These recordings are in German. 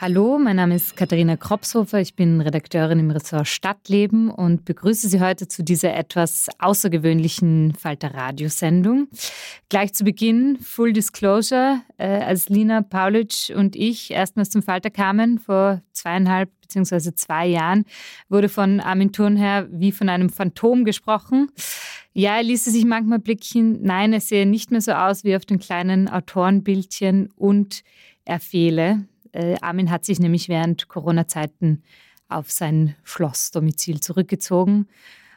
Hallo, mein Name ist Katharina Kropshofer. Ich bin Redakteurin im Ressort Stadtleben und begrüße Sie heute zu dieser etwas außergewöhnlichen Falter Radiosendung. Gleich zu Beginn, Full Disclosure, äh, als Lina Paulitsch und ich erstmals zum Falter kamen, vor zweieinhalb bzw. zwei Jahren, wurde von Armin Thurnherr wie von einem Phantom gesprochen. Ja, er ließe sich manchmal blicken. Nein, er sehe nicht mehr so aus wie auf den kleinen Autorenbildchen und er fehle. Äh, Armin hat sich nämlich während Corona-Zeiten auf sein Schlossdomizil zurückgezogen.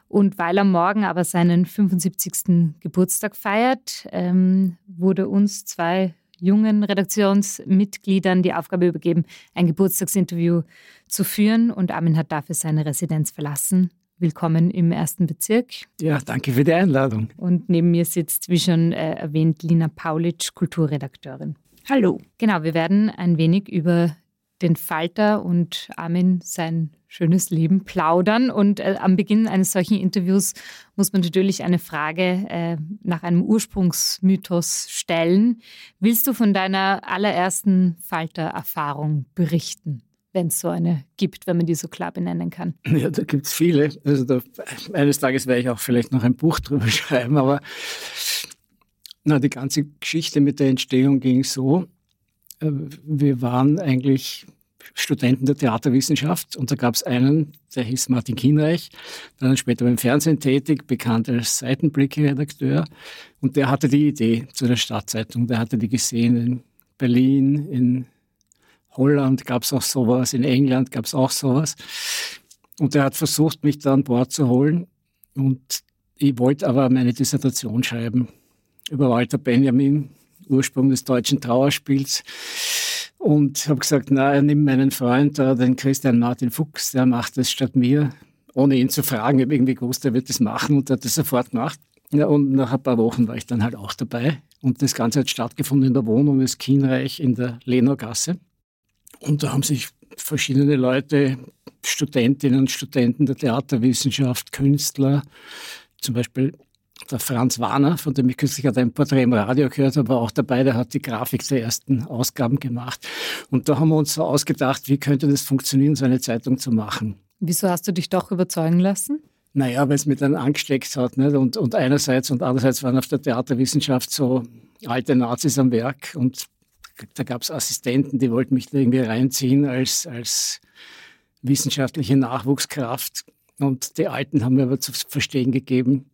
Und weil er morgen aber seinen 75. Geburtstag feiert, ähm, wurde uns zwei jungen Redaktionsmitgliedern die Aufgabe übergeben, ein Geburtstagsinterview zu führen. Und Armin hat dafür seine Residenz verlassen. Willkommen im ersten Bezirk. Ja, danke für die Einladung. Und neben mir sitzt, wie schon äh, erwähnt, Lina Paulitsch, Kulturredakteurin. Hallo. Genau, wir werden ein wenig über den Falter und Armin sein schönes Leben plaudern. Und äh, am Beginn eines solchen Interviews muss man natürlich eine Frage äh, nach einem Ursprungsmythos stellen. Willst du von deiner allerersten Falter-Erfahrung berichten? Wenn es so eine gibt, wenn man die so klar benennen kann. Ja, da gibt es viele. Also da, eines Tages werde ich auch vielleicht noch ein Buch drüber schreiben, aber na, die ganze Geschichte mit der Entstehung ging so. Äh, wir waren eigentlich Studenten der Theaterwissenschaft und da gab es einen, der hieß Martin Kienreich, dann später beim Fernsehen tätig, bekannt als Seitenblicke-Redakteur und der hatte die Idee zu der Stadtzeitung, der hatte die gesehen in Berlin, in Holland gab es auch sowas, in England gab es auch sowas und der hat versucht, mich da an Bord zu holen und ich wollte aber meine Dissertation schreiben über Walter Benjamin, Ursprung des deutschen Trauerspiels. Und habe gesagt, na, nimm meinen Freund, den Christian Martin Fuchs, der macht das statt mir, ohne ihn zu fragen. Ich habe irgendwie gewusst, er wird das machen und hat das sofort gemacht. Ja, und nach ein paar Wochen war ich dann halt auch dabei. Und das Ganze hat stattgefunden in der Wohnung des Kienreich in der Lenaugasse. Und da haben sich verschiedene Leute, Studentinnen und Studenten der Theaterwissenschaft, Künstler, zum Beispiel der Franz Warner, von dem ich kürzlich ein Porträt im Radio gehört habe, war auch dabei. Der hat die Grafik der ersten Ausgaben gemacht. Und da haben wir uns so ausgedacht, wie könnte das funktionieren, so eine Zeitung zu machen. Wieso hast du dich doch überzeugen lassen? Naja, weil es mir dann angesteckt hat. Nicht? Und, und einerseits und andererseits waren auf der Theaterwissenschaft so alte Nazis am Werk und da gab es Assistenten, die wollten mich da irgendwie reinziehen als, als wissenschaftliche Nachwuchskraft. Und die Alten haben mir aber zu verstehen gegeben,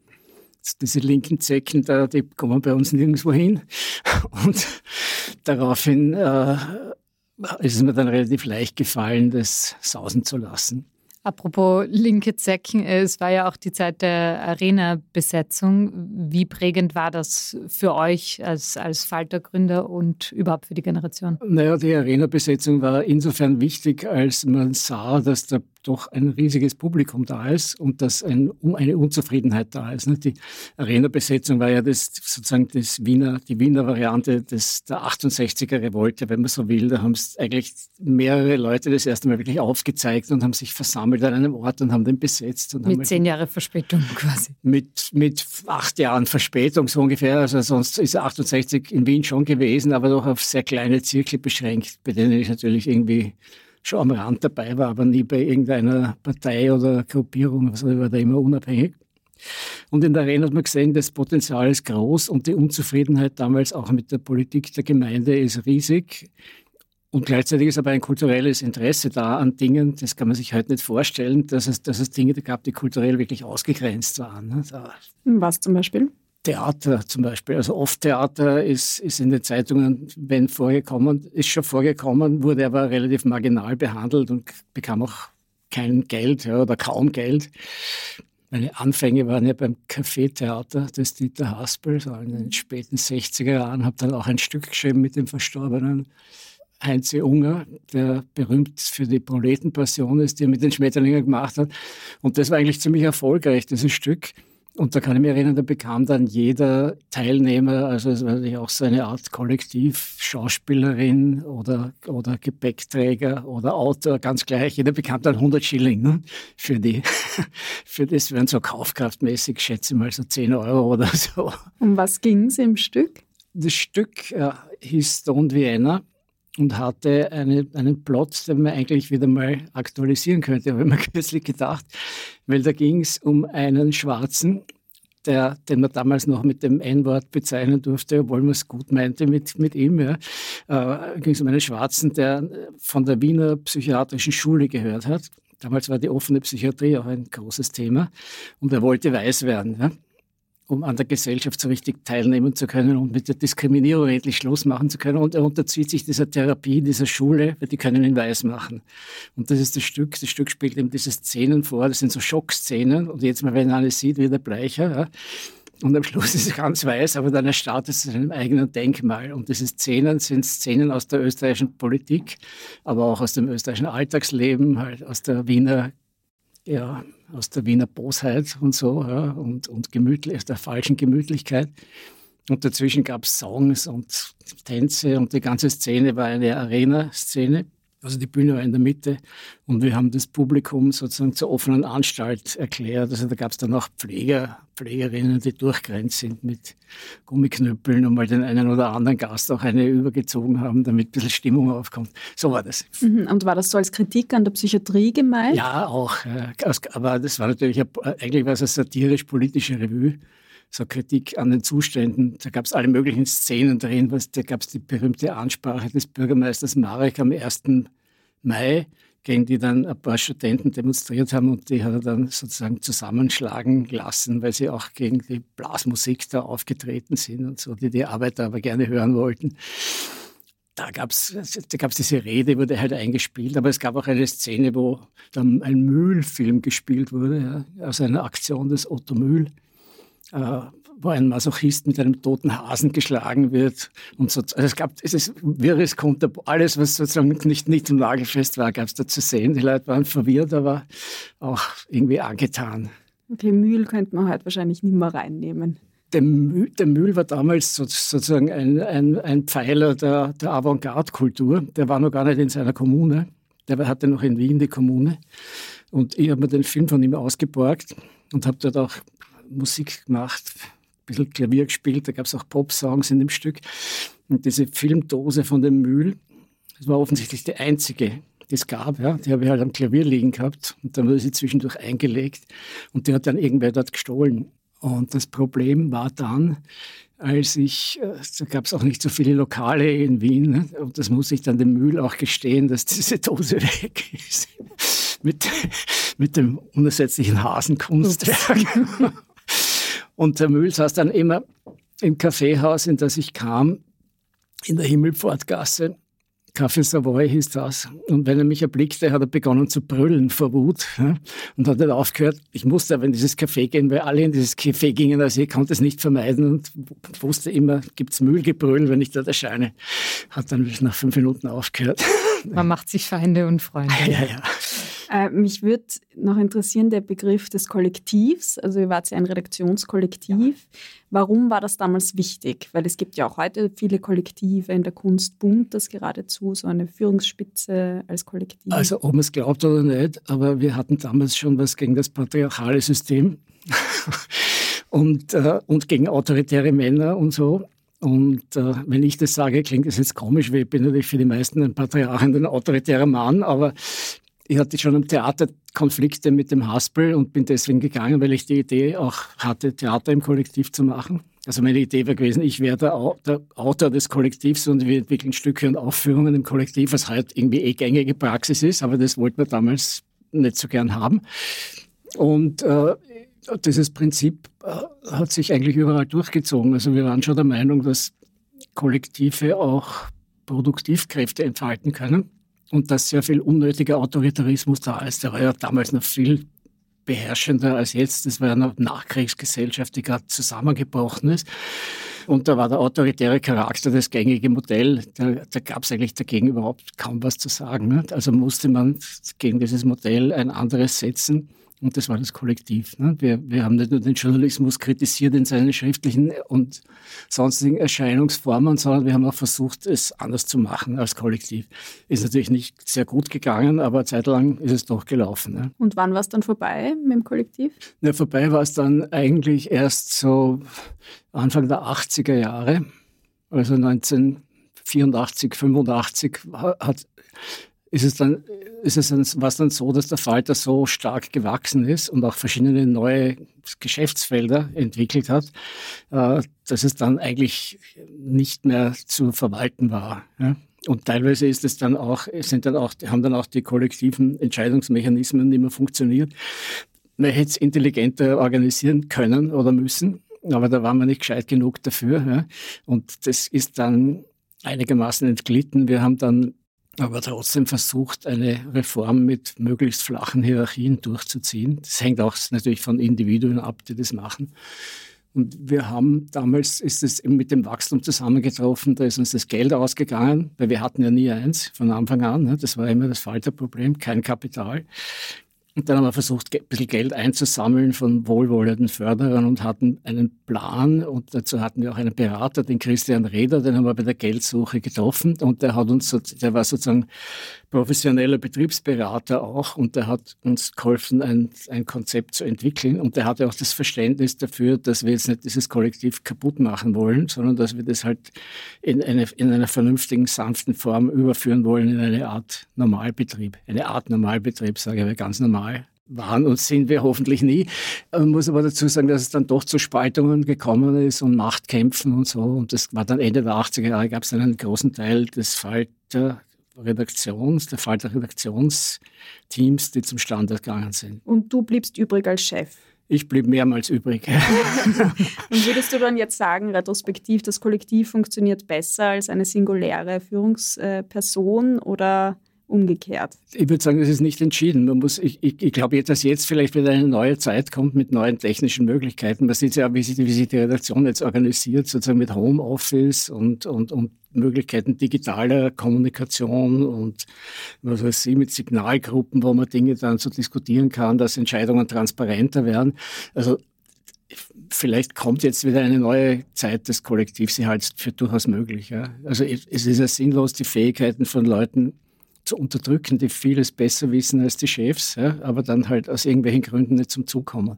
diese linken Zecken, da, die kommen bei uns nirgendwo hin. Und daraufhin äh, ist es mir dann relativ leicht gefallen, das sausen zu lassen. Apropos linke Zecken, es war ja auch die Zeit der Arena-Besetzung. Wie prägend war das für euch als, als Falter-Gründer und überhaupt für die Generation? Naja, die Arena-Besetzung war insofern wichtig, als man sah, dass da doch ein riesiges Publikum da ist und dass ein, eine Unzufriedenheit da ist. Die Arena-Besetzung war ja das, sozusagen das Wiener, die Wiener Variante des, der 68er Revolte, wenn man so will. Da haben es eigentlich mehrere Leute das erste Mal wirklich aufgezeigt und haben sich versammelt an einem Ort und haben den besetzt. Und mit zehn Jahren Verspätung quasi. Mit, mit acht Jahren Verspätung so ungefähr. Also sonst ist 68 in Wien schon gewesen, aber doch auf sehr kleine Zirkel beschränkt, bei denen ich natürlich irgendwie schon am Rand dabei war, aber nie bei irgendeiner Partei oder Gruppierung. Also ich war da immer unabhängig. Und in der Arena hat man gesehen, das Potenzial ist groß und die Unzufriedenheit damals auch mit der Politik der Gemeinde ist riesig. Und gleichzeitig ist aber ein kulturelles Interesse da an Dingen, das kann man sich heute nicht vorstellen, dass es, dass es Dinge gab, die kulturell wirklich ausgegrenzt waren. Ne? Was zum Beispiel? Theater zum Beispiel. Also oft Theater ist, ist in den Zeitungen, wenn vorgekommen, ist schon vorgekommen, wurde aber relativ marginal behandelt und bekam auch kein Geld ja, oder kaum Geld. Meine Anfänge waren ja beim Café-Theater des Dieter Haspel, so in den späten 60er Jahren, habe dann auch ein Stück geschrieben mit dem verstorbenen Heinze Unger, der berühmt für die Proletenpassion ist, die er mit den Schmetterlingen gemacht hat. Und das war eigentlich ziemlich erfolgreich, dieses Stück. Und da kann ich mich erinnern, da bekam dann jeder Teilnehmer, also es war auch so eine Art Kollektiv, Schauspielerin oder, oder Gepäckträger oder Autor, ganz gleich, jeder bekam dann 100 Schilling ne? für die, für das wären so kaufkraftmäßig, schätze ich mal so 10 Euro oder so. Um was ging es im Stück? Das Stück äh, hieß Stone Vienna und hatte eine, einen Plot, den man eigentlich wieder mal aktualisieren könnte, habe ich mir kürzlich gedacht, weil da ging es um einen Schwarzen, der, den man damals noch mit dem N-Wort bezeichnen durfte, obwohl man es gut meinte mit, mit ihm. Ja. Äh, ging es um einen Schwarzen, der von der Wiener Psychiatrischen Schule gehört hat. Damals war die offene Psychiatrie auch ein großes Thema und er wollte weiß werden. Ja um an der Gesellschaft so richtig teilnehmen zu können und mit der Diskriminierung endlich Schluss machen zu können. Und er unterzieht sich dieser Therapie, dieser Schule, weil die können ihn weiß machen. Und das ist das Stück. Das Stück spielt eben diese Szenen vor. Das sind so Schockszenen. Und jetzt mal, wenn er alles sieht, wird er bleicher. Ja. Und am Schluss ist es ganz weiß, aber dann erstarrt es in einem eigenen Denkmal. Und diese Szenen sind Szenen aus der österreichischen Politik, aber auch aus dem österreichischen Alltagsleben, halt aus der Wiener ja, aus der Wiener Bosheit und so ja, und, und gemütlich, aus der falschen Gemütlichkeit. Und dazwischen gab es Songs und Tänze und die ganze Szene war eine Arena-Szene. Also die Bühne war in der Mitte und wir haben das Publikum sozusagen zur offenen Anstalt erklärt. Also da gab es dann auch Pfleger, Pflegerinnen, die durchgrenzt sind mit Gummiknüppeln und mal den einen oder anderen Gast auch eine übergezogen haben, damit ein bisschen Stimmung aufkommt. So war das. Mhm. Und war das so als Kritik an der Psychiatrie gemeint? Ja, auch. Aber das war natürlich, eigentlich war es eine satirisch-politische Revue so Kritik an den Zuständen. Da gab es alle möglichen Szenen drin. Was, da gab es die berühmte Ansprache des Bürgermeisters Marek am 1. Mai, gegen die dann ein paar Studenten demonstriert haben und die hat er dann sozusagen zusammenschlagen lassen, weil sie auch gegen die Blasmusik da aufgetreten sind und so, die die Arbeiter aber gerne hören wollten. Da gab es da gab's diese Rede, wurde halt eingespielt, aber es gab auch eine Szene, wo dann ein Mühlfilm gespielt wurde, ja, aus einer Aktion des Otto Mühl äh, wo ein Masochist mit einem toten Hasen geschlagen wird. Und so, also es gab es ist wirres Konter, alles, was sozusagen nicht, nicht im Nagelfest war, gab es da zu sehen. Die Leute waren verwirrt, aber auch irgendwie angetan. Okay, Mühl könnte man halt wahrscheinlich nicht mehr reinnehmen. Der Mühl, der Mühl war damals sozusagen ein, ein, ein Pfeiler der, der Avantgarde-Kultur. Der war noch gar nicht in seiner Kommune. Der hatte noch in Wien die Kommune. Und ich habe mir den Film von ihm ausgeborgt und habe dort auch Musik gemacht, ein bisschen Klavier gespielt, da gab es auch Pop-Songs in dem Stück. Und diese Filmdose von dem Mühl, das war offensichtlich die einzige, die es gab. Ja. Die habe ich halt am Klavier liegen gehabt und dann wurde sie zwischendurch eingelegt und die hat dann irgendwer dort gestohlen. Und das Problem war dann, als ich, äh, da gab es auch nicht so viele Lokale in Wien, ne? und das muss ich dann dem Mühl auch gestehen, dass diese Dose weg ist. mit, mit dem unersetzlichen Hasenkunstwerk. Und der Mühl saß dann immer im Kaffeehaus, in das ich kam, in der Himmelpfortgasse, Café Savoy hieß das. Und wenn er mich erblickte, hat er begonnen zu brüllen vor Wut ja, und hat nicht aufgehört. Ich musste aber in dieses Café gehen, weil alle in dieses Café gingen, also ich konnte es nicht vermeiden und wusste immer, gibt's Mühlgebrüll, wenn ich dort erscheine. Hat dann nach fünf Minuten aufgehört. Man macht sich Feinde und Freunde. Ja, ja. Äh, mich würde noch interessieren, der Begriff des Kollektivs. Also ihr wart ja ein Redaktionskollektiv. Warum war das damals wichtig? Weil es gibt ja auch heute viele Kollektive. In der Kunst boomt das geradezu, so eine Führungsspitze als Kollektiv. Also ob man es glaubt oder nicht, aber wir hatten damals schon was gegen das patriarchale System und, äh, und gegen autoritäre Männer und so. Und äh, wenn ich das sage, klingt das jetzt komisch, weil ich bin natürlich für die meisten ein Patriarch und ein autoritärer Mann, aber ich hatte schon am Theater Konflikte mit dem Haspel und bin deswegen gegangen, weil ich die Idee auch hatte, Theater im Kollektiv zu machen. Also meine Idee wäre gewesen, ich wäre der, der, Autor des Kollektivs und wir entwickeln Stücke und Aufführungen im Kollektiv, was halt irgendwie eh gängige Praxis ist, aber das wollten wir damals nicht so gern haben. Und äh, dieses Prinzip äh, hat sich eigentlich überall durchgezogen. Also wir waren schon der Meinung, dass Kollektive auch Produktivkräfte entfalten können und dass sehr viel unnötiger Autoritarismus da ist. Der war ja damals noch viel beherrschender als jetzt. Das war eine Nachkriegsgesellschaft, die gerade zusammengebrochen ist. Und da war der autoritäre Charakter das gängige Modell. Da, da gab es eigentlich dagegen überhaupt kaum was zu sagen. Also musste man gegen dieses Modell ein anderes setzen. Und das war das Kollektiv. Ne? Wir, wir haben nicht nur den Journalismus kritisiert in seinen schriftlichen und sonstigen Erscheinungsformen, sondern wir haben auch versucht, es anders zu machen als Kollektiv. Ist natürlich nicht sehr gut gegangen, aber zeitlang ist es doch gelaufen. Ne? Und wann war es dann vorbei mit dem Kollektiv? Ja, vorbei war es dann eigentlich erst so Anfang der 80er Jahre. Also 1984, 85 hat ist es dann, ist es dann, war es dann so, dass der Falter so stark gewachsen ist und auch verschiedene neue Geschäftsfelder entwickelt hat, äh, dass es dann eigentlich nicht mehr zu verwalten war. Und teilweise ist es dann auch, sind dann auch, haben dann auch die kollektiven Entscheidungsmechanismen nicht mehr funktioniert. Man hätte es intelligenter organisieren können oder müssen, aber da waren wir nicht gescheit genug dafür. Und das ist dann einigermaßen entglitten. Wir haben dann aber trotzdem versucht, eine Reform mit möglichst flachen Hierarchien durchzuziehen. Das hängt auch natürlich von Individuen ab, die das machen. Und wir haben damals, ist es eben mit dem Wachstum zusammengetroffen, da ist uns das Geld ausgegangen, weil wir hatten ja nie eins von Anfang an. Ne? Das war immer das Falterproblem, kein Kapital. Und dann haben wir versucht, ein bisschen Geld einzusammeln von wohlwollenden Förderern und hatten einen Plan. Und dazu hatten wir auch einen Berater, den Christian Reder, den haben wir bei der Geldsuche getroffen. Und der hat uns, der war sozusagen professioneller Betriebsberater auch. Und der hat uns geholfen, ein, ein Konzept zu entwickeln. Und der hatte auch das Verständnis dafür, dass wir jetzt nicht dieses Kollektiv kaputt machen wollen, sondern dass wir das halt in, eine, in einer vernünftigen, sanften Form überführen wollen in eine Art Normalbetrieb. Eine Art Normalbetrieb, sage ich, aber ganz normal waren und sind wir hoffentlich nie. Man muss aber dazu sagen, dass es dann doch zu Spaltungen gekommen ist und Machtkämpfen und so. Und das war dann Ende der 80er Jahre, gab es dann einen großen Teil des Falter Redaktions, der Falter Redaktionsteams, die zum Standard gegangen sind. Und du bliebst übrig als Chef? Ich blieb mehrmals übrig. und würdest du dann jetzt sagen, retrospektiv, das Kollektiv funktioniert besser als eine singuläre Führungsperson oder umgekehrt? Ich würde sagen, das ist nicht entschieden. Man muss, ich, ich, ich glaube, dass jetzt vielleicht wieder eine neue Zeit kommt mit neuen technischen Möglichkeiten. Man sieht ja, wie sich, wie sich die Redaktion jetzt organisiert, sozusagen mit Homeoffice und, und, und Möglichkeiten digitaler Kommunikation und was weiß ich, mit Signalgruppen, wo man Dinge dann so diskutieren kann, dass Entscheidungen transparenter werden. Also vielleicht kommt jetzt wieder eine neue Zeit des Kollektivs, sie halt für durchaus möglich. Ja. Also es ist ja sinnlos, die Fähigkeiten von Leuten zu unterdrücken, die vieles besser wissen als die Chefs, ja, aber dann halt aus irgendwelchen Gründen nicht zum Zug kommen.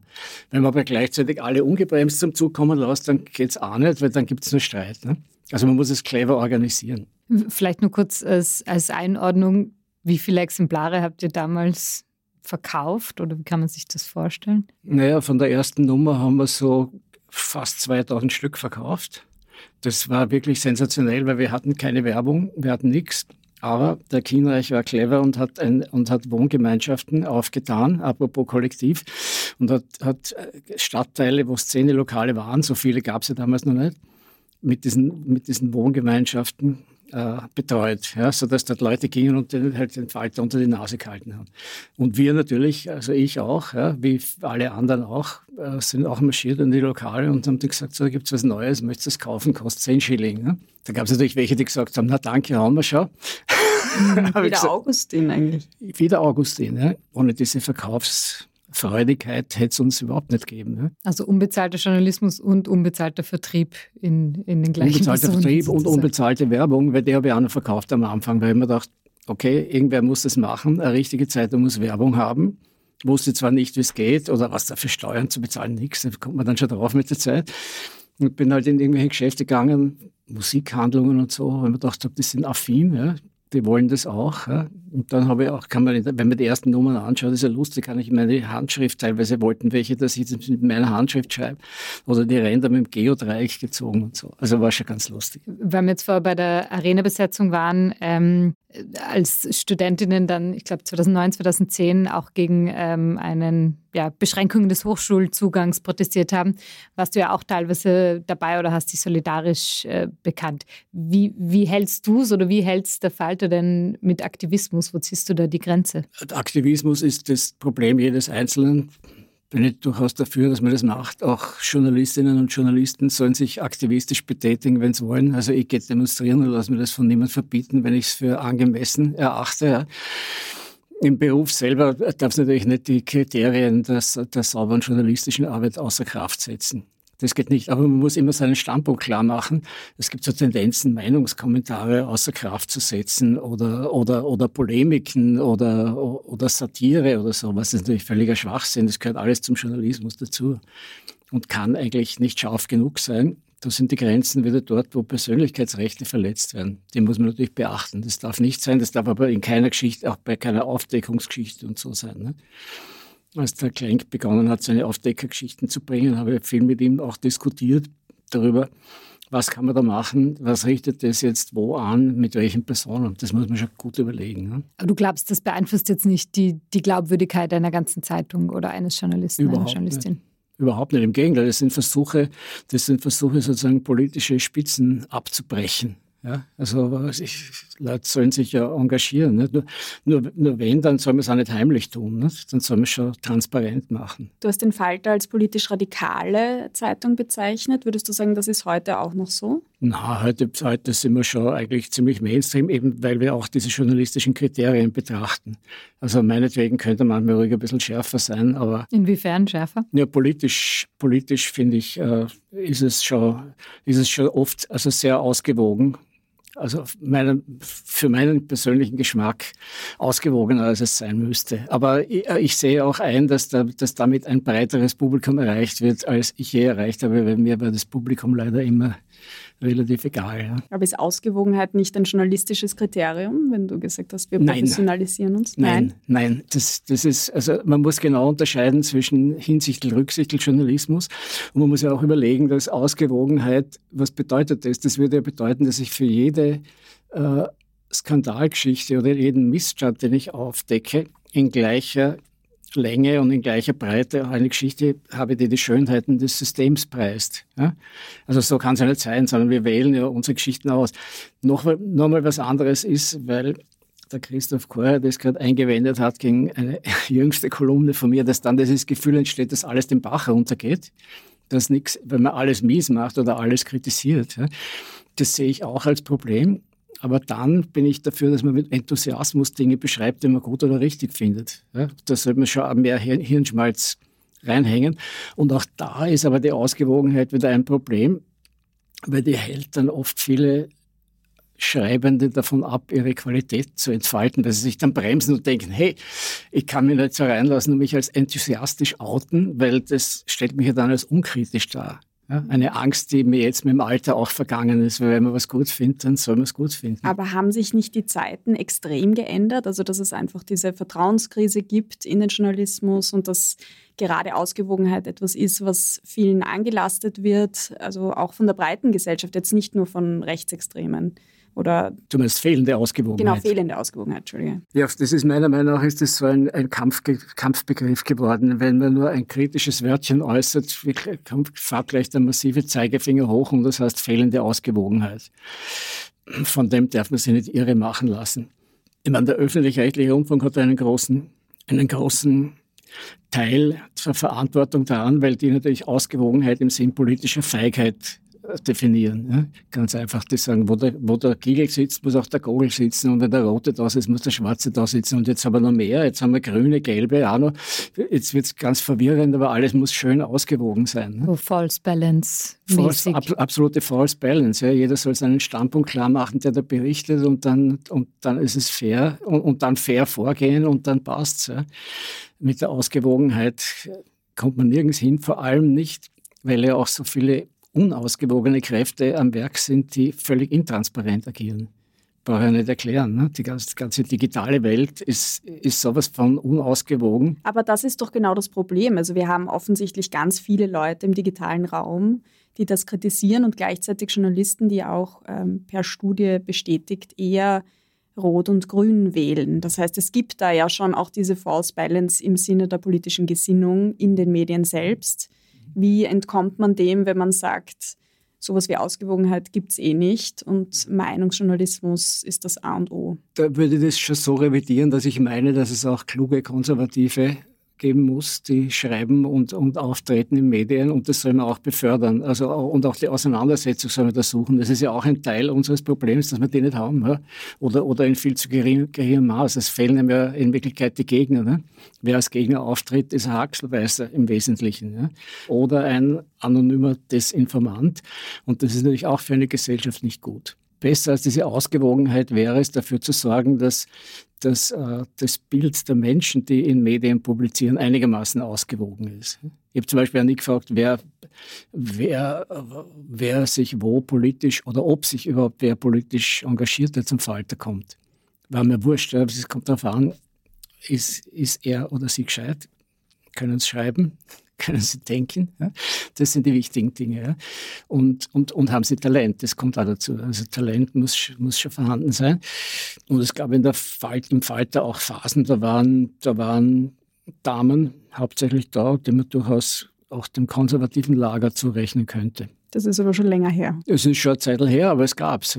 Wenn man aber gleichzeitig alle ungebremst zum Zug kommen lässt, dann geht es auch nicht, weil dann gibt es nur Streit. Ne? Also man muss es clever organisieren. Vielleicht nur kurz als, als Einordnung, wie viele Exemplare habt ihr damals verkauft oder wie kann man sich das vorstellen? Naja, von der ersten Nummer haben wir so fast 2000 Stück verkauft. Das war wirklich sensationell, weil wir hatten keine Werbung, wir hatten nichts. Aber der Kienreich war clever und hat, ein, und hat Wohngemeinschaften aufgetan, apropos Kollektiv, und hat, hat äh, Stadtteile, wo Szene-Lokale waren, so viele gab es ja damals noch nicht, mit diesen, mit diesen Wohngemeinschaften äh, betreut, ja, sodass dort Leute gingen und den, halt den Falter unter die Nase gehalten haben. Und wir natürlich, also ich auch, ja, wie alle anderen auch, äh, sind auch marschiert in die Lokale und haben gesagt, so, da gibt es was Neues, möchtest du es kaufen, kostet 10 Schilling. Ja. Da gab es natürlich welche, die gesagt haben, na danke, haben wir schon. Wie der Augustin eigentlich. Wie der Augustin, ja. ohne diese Verkaufs... Freudigkeit hätte es uns überhaupt nicht gegeben. Ne? Also unbezahlter Journalismus und unbezahlter Vertrieb in, in den gleichen Unbezahlter Personen Vertrieb und sozusagen. unbezahlte Werbung, weil der habe ich auch noch verkauft am Anfang, weil ich mir dachte, okay, irgendwer muss das machen, eine richtige Zeitung muss Werbung haben. Wusste zwar nicht, wie es geht oder was da für Steuern zu bezahlen, nichts, da kommt man dann schon drauf mit der Zeit. Und bin halt in irgendwelche Geschäfte gegangen, Musikhandlungen und so, weil ich mir gedacht habe, die sind affin, ja die wollen das auch. Ja. Und dann habe ich auch, kann man, wenn man die ersten Nummern anschaut, ist ja lustig, kann ich meine Handschrift, teilweise wollten welche, dass ich das mit meiner Handschrift schreibe. Oder die Ränder mit dem Geodreieck gezogen und so. Also war schon ganz lustig. Weil wir jetzt vorher bei der Arena-Besetzung waren, ähm, als Studentinnen dann, ich glaube 2009, 2010 auch gegen ähm, einen ja, Beschränkungen des Hochschulzugangs protestiert haben, warst du ja auch teilweise dabei oder hast dich solidarisch äh, bekannt. Wie, wie hältst du es oder wie hältst der Falter denn mit Aktivismus? Wo ziehst du da die Grenze? Aktivismus ist das Problem jedes Einzelnen. Bin ich durchaus dafür, dass man das macht. Auch Journalistinnen und Journalisten sollen sich aktivistisch betätigen, wenn sie wollen. Also ich gehe demonstrieren und lasse mir das von niemandem verbieten, wenn ich es für angemessen erachte. Ja. Im Beruf selber darf es natürlich nicht die Kriterien der, der sauberen journalistischen Arbeit außer Kraft setzen. Das geht nicht. Aber man muss immer seinen Standpunkt klar machen. Es gibt so Tendenzen, Meinungskommentare außer Kraft zu setzen oder, oder, oder Polemiken oder, oder Satire oder so. Was ist natürlich völliger Schwachsinn. Das gehört alles zum Journalismus dazu und kann eigentlich nicht scharf genug sein. Da sind die Grenzen wieder dort, wo Persönlichkeitsrechte verletzt werden. Die muss man natürlich beachten. Das darf nicht sein. Das darf aber in keiner Geschichte, auch bei keiner Aufdeckungsgeschichte und so sein. Ne? Als der Klenk begonnen hat, seine Aufdeckergeschichten zu bringen, habe ich viel mit ihm auch diskutiert darüber, was kann man da machen, was richtet das jetzt wo an, mit welchen Personen. Das muss man schon gut überlegen. Ne? Aber du glaubst, das beeinflusst jetzt nicht die, die Glaubwürdigkeit einer ganzen Zeitung oder eines Journalisten, Überhaupt einer Journalistin? Nicht. Überhaupt nicht. Im Gegenteil, das sind Versuche, das sind Versuche, sozusagen politische Spitzen abzubrechen. Ja, also ich, Leute sollen sich ja engagieren. Nicht? Nur, nur, nur wenn, dann soll man es auch nicht heimlich tun. Nicht? Dann soll man es schon transparent machen. Du hast den Falter als politisch radikale Zeitung bezeichnet. Würdest du sagen, das ist heute auch noch so? Na, heute, heute sind wir schon eigentlich ziemlich Mainstream, eben weil wir auch diese journalistischen Kriterien betrachten. Also meinetwegen könnte man manchmal ruhig ein bisschen schärfer sein, aber... Inwiefern schärfer? Ja, politisch, politisch finde ich, äh, ist, es schon, ist es schon oft also sehr ausgewogen also meinen, für meinen persönlichen Geschmack ausgewogener, als es sein müsste. Aber ich, äh, ich sehe auch ein, dass, da, dass damit ein breiteres Publikum erreicht wird, als ich je erreicht habe, weil mir war das Publikum leider immer relativ egal. Ja. Aber ist Ausgewogenheit nicht ein journalistisches Kriterium, wenn du gesagt hast, wir professionalisieren uns? Nein, nein, nein. Das, das ist, also man muss genau unterscheiden zwischen hinsichtlich Rücksichtlich Journalismus und man muss ja auch überlegen, dass Ausgewogenheit, was bedeutet das? Das würde ja bedeuten, dass ich für jede äh, Skandalgeschichte oder jeden Missstand, den ich aufdecke, in gleicher Länge und in gleicher Breite eine Geschichte habe, die die Schönheiten des Systems preist. Ja? Also so kann es ja nicht sein, sondern wir wählen ja unsere Geschichten aus. Noch, noch mal was anderes ist, weil der Christoph Kocher das gerade eingewendet hat gegen eine jüngste Kolumne von mir, dass dann dieses Gefühl entsteht, dass alles den Bach runtergeht, dass nichts, wenn man alles mies macht oder alles kritisiert. Ja? Das sehe ich auch als Problem. Aber dann bin ich dafür, dass man mit Enthusiasmus Dinge beschreibt, die man gut oder richtig findet. Ja, da sollte man schon mehr Hirnschmalz reinhängen. Und auch da ist aber die Ausgewogenheit wieder ein Problem, weil die hält dann oft viele Schreibende davon ab, ihre Qualität zu entfalten, weil sie sich dann bremsen und denken, hey, ich kann mich nicht so reinlassen und mich als enthusiastisch outen, weil das stellt mich ja dann als unkritisch dar. Ja, eine Angst, die mir jetzt mit dem Alter auch vergangen ist, weil wenn man was gut findet, dann soll man es gut finden. Aber haben sich nicht die Zeiten extrem geändert? Also, dass es einfach diese Vertrauenskrise gibt in den Journalismus und dass gerade Ausgewogenheit etwas ist, was vielen angelastet wird, also auch von der breiten Gesellschaft, jetzt nicht nur von Rechtsextremen. Oder Zumindest fehlende Ausgewogenheit. Genau, fehlende Ausgewogenheit, Entschuldige. Ja, das ist meiner Meinung nach ist das so ein, ein Kampf, Kampfbegriff geworden. Wenn man nur ein kritisches Wörtchen äußert, fährt gleich der massive Zeigefinger hoch und das heißt fehlende Ausgewogenheit. von dem darf man sich nicht irre machen lassen. Ich meine, der öffentlich-rechtliche Rundfunk hat einen großen, einen großen Teil zur Verantwortung daran, weil die natürlich Ausgewogenheit im Sinn politischer Feigheit definieren. Ja? Ganz einfach das sagen, wo der, wo der Kiegel sitzt, muss auch der Gogel sitzen und wenn der Rote da sitzt, muss der Schwarze da sitzen und jetzt haben wir noch mehr, jetzt haben wir grüne, gelbe auch noch. Jetzt wird es ganz verwirrend, aber alles muss schön ausgewogen sein. Ne? So False Balance. False, ab, absolute False Balance. Ja? Jeder soll seinen Standpunkt klar machen, der da berichtet und dann, und dann ist es fair und, und dann fair vorgehen und dann passt's. Ja? Mit der Ausgewogenheit kommt man nirgends hin, vor allem nicht, weil ja auch so viele unausgewogene Kräfte am Werk sind, die völlig intransparent agieren. Brauche ich nicht erklären. Ne? Die ganze, ganze, digitale Welt ist, ist sowas von unausgewogen. Aber das ist doch genau das Problem. Also wir haben offensichtlich ganz viele Leute im digitalen Raum, die das kritisieren und gleichzeitig Journalisten, die auch ähm, per Studie bestätigt eher Rot und Grün wählen. Das heißt, es gibt da ja schon auch diese False Balance im Sinne der politischen Gesinnung in den Medien selbst. Wie entkommt man dem, wenn man sagt, sowas wie Ausgewogenheit gibt es eh nicht und Meinungsjournalismus ist das A und O? Da würde ich das schon so revidieren, dass ich meine, dass es auch kluge Konservative geben muss, die schreiben und, und auftreten in Medien und das soll man auch befördern. Also, und auch die Auseinandersetzung soll man da suchen. Das ist ja auch ein Teil unseres Problems, dass wir die nicht haben. Oder, oder in viel zu gering, geringem Maß. Es fehlen ja in Wirklichkeit die Gegner. Ne? Wer als Gegner auftritt, ist ein Haxelweißer im Wesentlichen. Ja? Oder ein anonymer Desinformant. Und das ist natürlich auch für eine Gesellschaft nicht gut besser als diese Ausgewogenheit wäre es, dafür zu sorgen, dass, dass äh, das Bild der Menschen, die in Medien publizieren, einigermaßen ausgewogen ist. Ich habe zum Beispiel auch nie gefragt, wer, wer, wer sich wo politisch oder ob sich überhaupt wer politisch engagiert, der zum Falter kommt. War mir wurscht, es kommt darauf an, ist, ist er oder sie gescheit, können es schreiben, können sie denken. Ja? Das sind die wichtigen Dinge. Ja? Und, und, und haben sie Talent, das kommt auch dazu. Also Talent muss, muss schon vorhanden sein. Und es gab in der Falt, im Falter auch Phasen, da waren, da waren Damen hauptsächlich da, die man durchaus auch dem konservativen Lager zurechnen könnte. Das ist aber schon länger her. Es ist schon eine Zeit her, aber es gab's.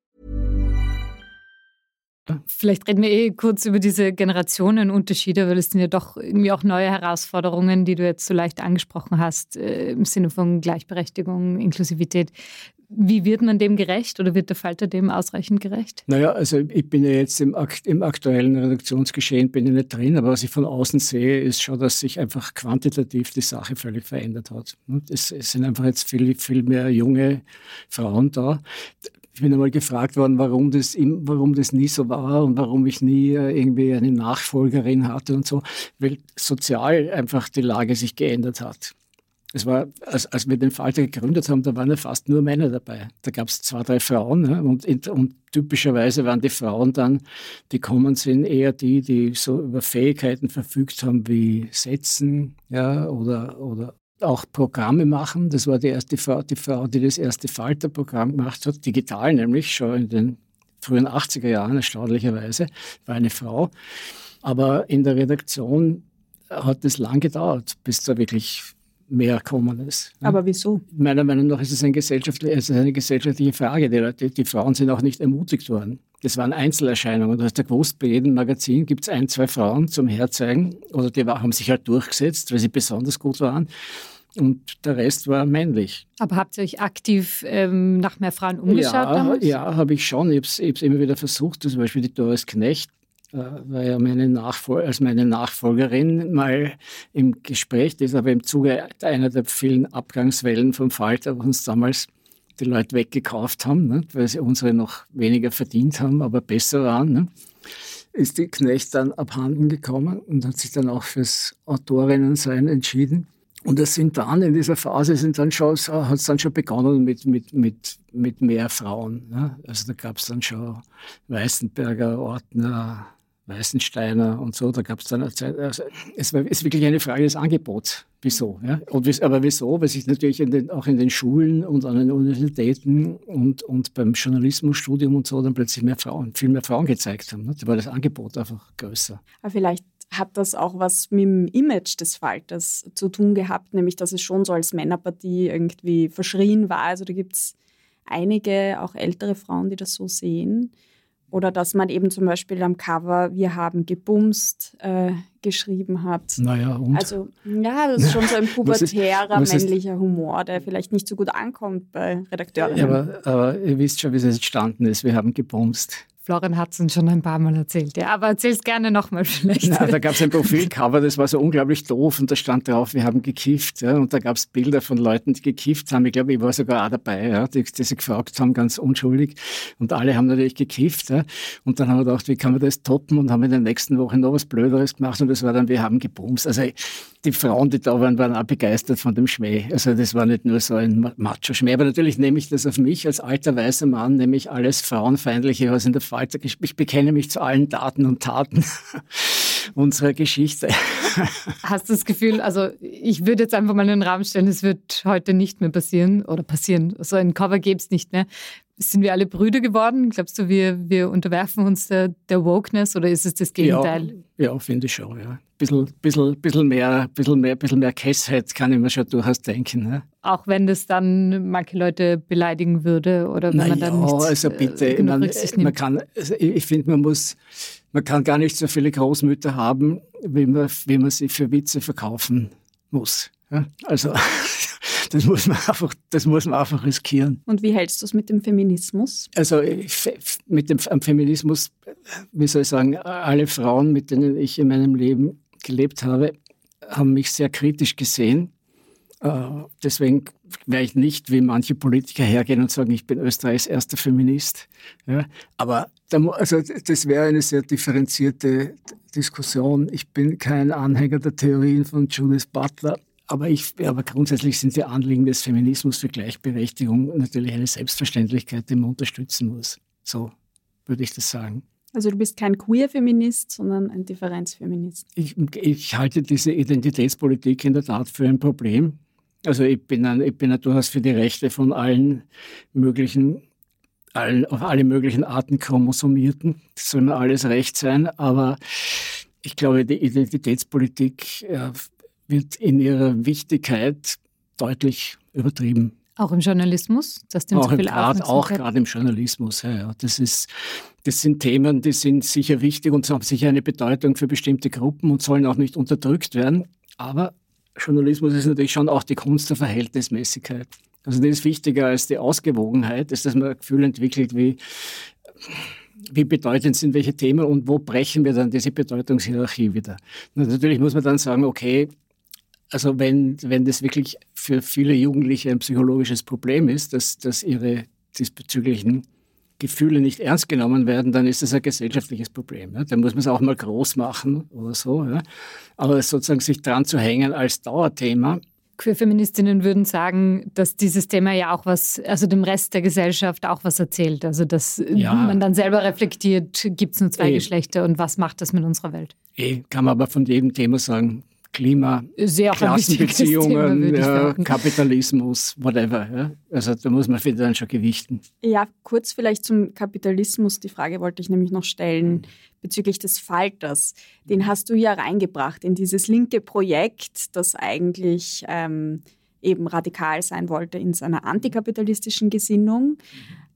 Vielleicht reden wir eh kurz über diese Generationenunterschiede, weil es sind ja doch irgendwie auch neue Herausforderungen, die du jetzt so leicht angesprochen hast, äh, im Sinne von Gleichberechtigung, Inklusivität. Wie wird man dem gerecht oder wird der Falter dem ausreichend gerecht? Naja, also ich bin ja jetzt im, im, aktuellen Redaktionsgeschehen bin ich nicht drin, aber was ich von außen sehe, ist schon, dass sich einfach quantitativ die Sache völlig verändert hat. Es, es sind einfach jetzt viel, viel mehr junge Frauen da. Ich bin einmal gefragt worden, warum das, warum das nie so war und warum ich nie äh, irgendwie eine Nachfolgerin hatte und so, weil sozial einfach die Lage sich geändert hat. Es war, als, als wir den Falter gegründet haben, da waren ja fast nur Männer dabei. Da gab es zwei, drei Frauen ne? und, und, typischerweise waren die Frauen dann, die kommen sind, eher die, die so über Fähigkeiten verfügt haben wie Setzen ja, oder, oder auch Programme machen. Das war die erste Frau, die Frau, die das erste Falterprogramm gemacht hat, digital nämlich, schon in den frühen 80er Jahren, erstaunlicherweise, war eine Frau. Aber in der Redaktion hat es lang gedauert, bis da wirklich mehr gekommen ist. Aber wieso? Meiner Meinung nach ist es, ein gesellschaftlich, es ist eine gesellschaftliche Frage. Die, die Frauen sind auch nicht ermutigt worden. Das waren Einzelerscheinungen. Du hast ja gewusst, bei jedem Magazin gibt es ein, zwei Frauen zum Herzeigen oder die haben sich halt durchgesetzt, weil sie besonders gut waren und der Rest war männlich. Aber habt ihr euch aktiv ähm, nach mehr Frauen umgeschaut ja, damals? Ja, habe ich schon. Ich habe es immer wieder versucht. Zum Beispiel die Doris Knecht äh, war ja meine Nachfol als meine Nachfolgerin mal im Gespräch. Das ist aber im Zuge einer der vielen Abgangswellen vom Falter, wo uns damals die Leute weggekauft haben, ne, weil sie unsere noch weniger verdient haben, aber besser waren. Ne, ist die Knecht dann abhanden gekommen und hat sich dann auch fürs Autorinnensein entschieden. Und es sind dann in dieser Phase sind dann schon, hat es dann schon begonnen mit, mit, mit, mit mehr Frauen. Ne? Also da gab es dann schon Weißenberger, Ordner, Weißensteiner und so. Da gab es dann eine Zeit. Also es ist wirklich eine Frage des Angebots. Wieso? Ja? Und, aber wieso? Weil sich natürlich in den, auch in den Schulen und an den Universitäten und, und beim Journalismusstudium und so dann plötzlich mehr Frauen, viel mehr Frauen gezeigt haben. Ne? Da war das Angebot einfach größer. Aber vielleicht hat das auch was mit dem Image des Falters zu tun gehabt, nämlich dass es schon so als Männerpartie irgendwie verschrien war. Also da gibt es einige, auch ältere Frauen, die das so sehen. Oder dass man eben zum Beispiel am Cover Wir haben gebumst äh, geschrieben hat. Naja, und? Also, ja, das ist schon so ein pubertärer ist, männlicher Humor, der vielleicht nicht so gut ankommt bei Redakteuren. Ja, aber, aber ihr wisst schon, wie es entstanden ist. Wir haben gebumst. Florian hat es uns schon ein paar Mal erzählt, ja. Aber erzähl es gerne nochmal vielleicht. Na, da gab es ein Profilcover, das war so unglaublich doof und da stand drauf, wir haben gekifft. Ja, und da gab es Bilder von Leuten, die gekifft haben. Ich glaube, ich war sogar auch dabei, ja, die, die sich gefragt haben, ganz unschuldig. Und alle haben natürlich gekifft. Ja. Und dann haben wir gedacht, wie kann man das toppen? Und haben in den nächsten Wochen noch was Blöderes gemacht. Und das war dann, wir haben gebumst. Also die Frauen, die da waren, waren auch begeistert von dem Schmäh. Also das war nicht nur so ein Macho-Schmäh. Aber natürlich nehme ich das auf mich als alter weißer Mann, nehme ich alles Frauenfeindliche, was in der Falter, ich bekenne mich zu allen Daten und Taten unserer Geschichte. Hast du das Gefühl, also ich würde jetzt einfach mal in den Rahmen stellen, es wird heute nicht mehr passieren oder passieren. So ein Cover gäbe es nicht mehr. Sind wir alle Brüder geworden? Glaubst du, wir, wir unterwerfen uns der, der Wokeness oder ist es das Gegenteil? Ja, ja finde ich schon, ja. Bisschen, bisschen, bisschen, mehr, bisschen, mehr, bisschen mehr Kessheit kann ich mir schon durchaus denken. Ne? Auch wenn das dann manche Leute beleidigen würde oder wenn Na man dann ja, nicht also bitte, äh, man, man, kann, also ich finde, man muss, man kann gar nicht so viele Großmütter haben, wie man, wie man sie für Witze verkaufen muss. Ja? Also Das muss man einfach, das muss man einfach riskieren. Und wie hältst du es mit dem Feminismus? Also mit dem Feminismus, wie soll ich sagen, alle Frauen, mit denen ich in meinem Leben gelebt habe, haben mich sehr kritisch gesehen. Äh, deswegen werde ich nicht wie manche Politiker hergehen und sagen, ich bin Österreichs erster Feminist. Ja, aber da, also das wäre eine sehr differenzierte Diskussion. Ich bin kein Anhänger der Theorien von Judith Butler. Aber, ich, aber grundsätzlich sind die Anliegen des Feminismus für Gleichberechtigung natürlich eine Selbstverständlichkeit, die man unterstützen muss. So würde ich das sagen. Also du bist kein Queer-Feminist, sondern ein Differenzfeminist. Ich, ich halte diese Identitätspolitik in der Tat für ein Problem. Also ich bin, ein, ich bin durchaus für die Rechte von allen möglichen, allen, auf alle möglichen Arten Chromosomierten. Das soll mir alles recht sein, aber ich glaube, die Identitätspolitik wird in ihrer Wichtigkeit deutlich übertrieben. Auch im Journalismus? Das auch, so viel grad, auch gerade im Journalismus, ja, ja. Das, ist, das sind Themen, die sind sicher wichtig und haben sicher eine Bedeutung für bestimmte Gruppen und sollen auch nicht unterdrückt werden. Aber Journalismus ist natürlich schon auch die Kunst der Verhältnismäßigkeit. Also das ist wichtiger als die Ausgewogenheit, ist, dass man ein Gefühl entwickelt, wie, wie bedeutend sind welche Themen und wo brechen wir dann diese Bedeutungshierarchie wieder. Und natürlich muss man dann sagen, okay, also wenn, wenn das wirklich für viele Jugendliche ein psychologisches Problem ist, dass, dass ihre diesbezüglichen Gefühle nicht ernst genommen werden, dann ist das ein gesellschaftliches Problem. Ja. Dann muss man es auch mal groß machen oder so. Ja. Aber sozusagen sich dran zu hängen als Dauerthema. Queer-Feministinnen würden sagen, dass dieses Thema ja auch was, also dem Rest der Gesellschaft auch was erzählt. Also dass ja. man dann selber reflektiert, gibt es nur zwei e. Geschlechter und was macht das mit unserer Welt? E, kann man aber von jedem Thema sagen, Klima, Sehr Klassenbeziehungen, ja, Kapitalismus, whatever. Ja. Also da muss man wieder dann schon gewichten. Ja, kurz vielleicht zum Kapitalismus. Die Frage wollte ich nämlich noch stellen bezüglich des Falters. Den hast du ja reingebracht in dieses linke Projekt, das eigentlich ähm, eben radikal sein wollte in seiner antikapitalistischen Gesinnung.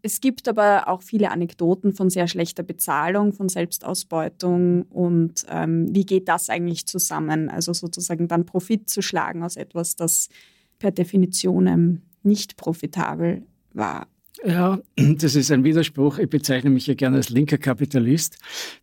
Es gibt aber auch viele Anekdoten von sehr schlechter Bezahlung, von Selbstausbeutung und ähm, wie geht das eigentlich zusammen? Also sozusagen dann Profit zu schlagen aus etwas, das per Definition ähm, nicht profitabel war. Ja, das ist ein Widerspruch. Ich bezeichne mich ja gerne als linker Kapitalist.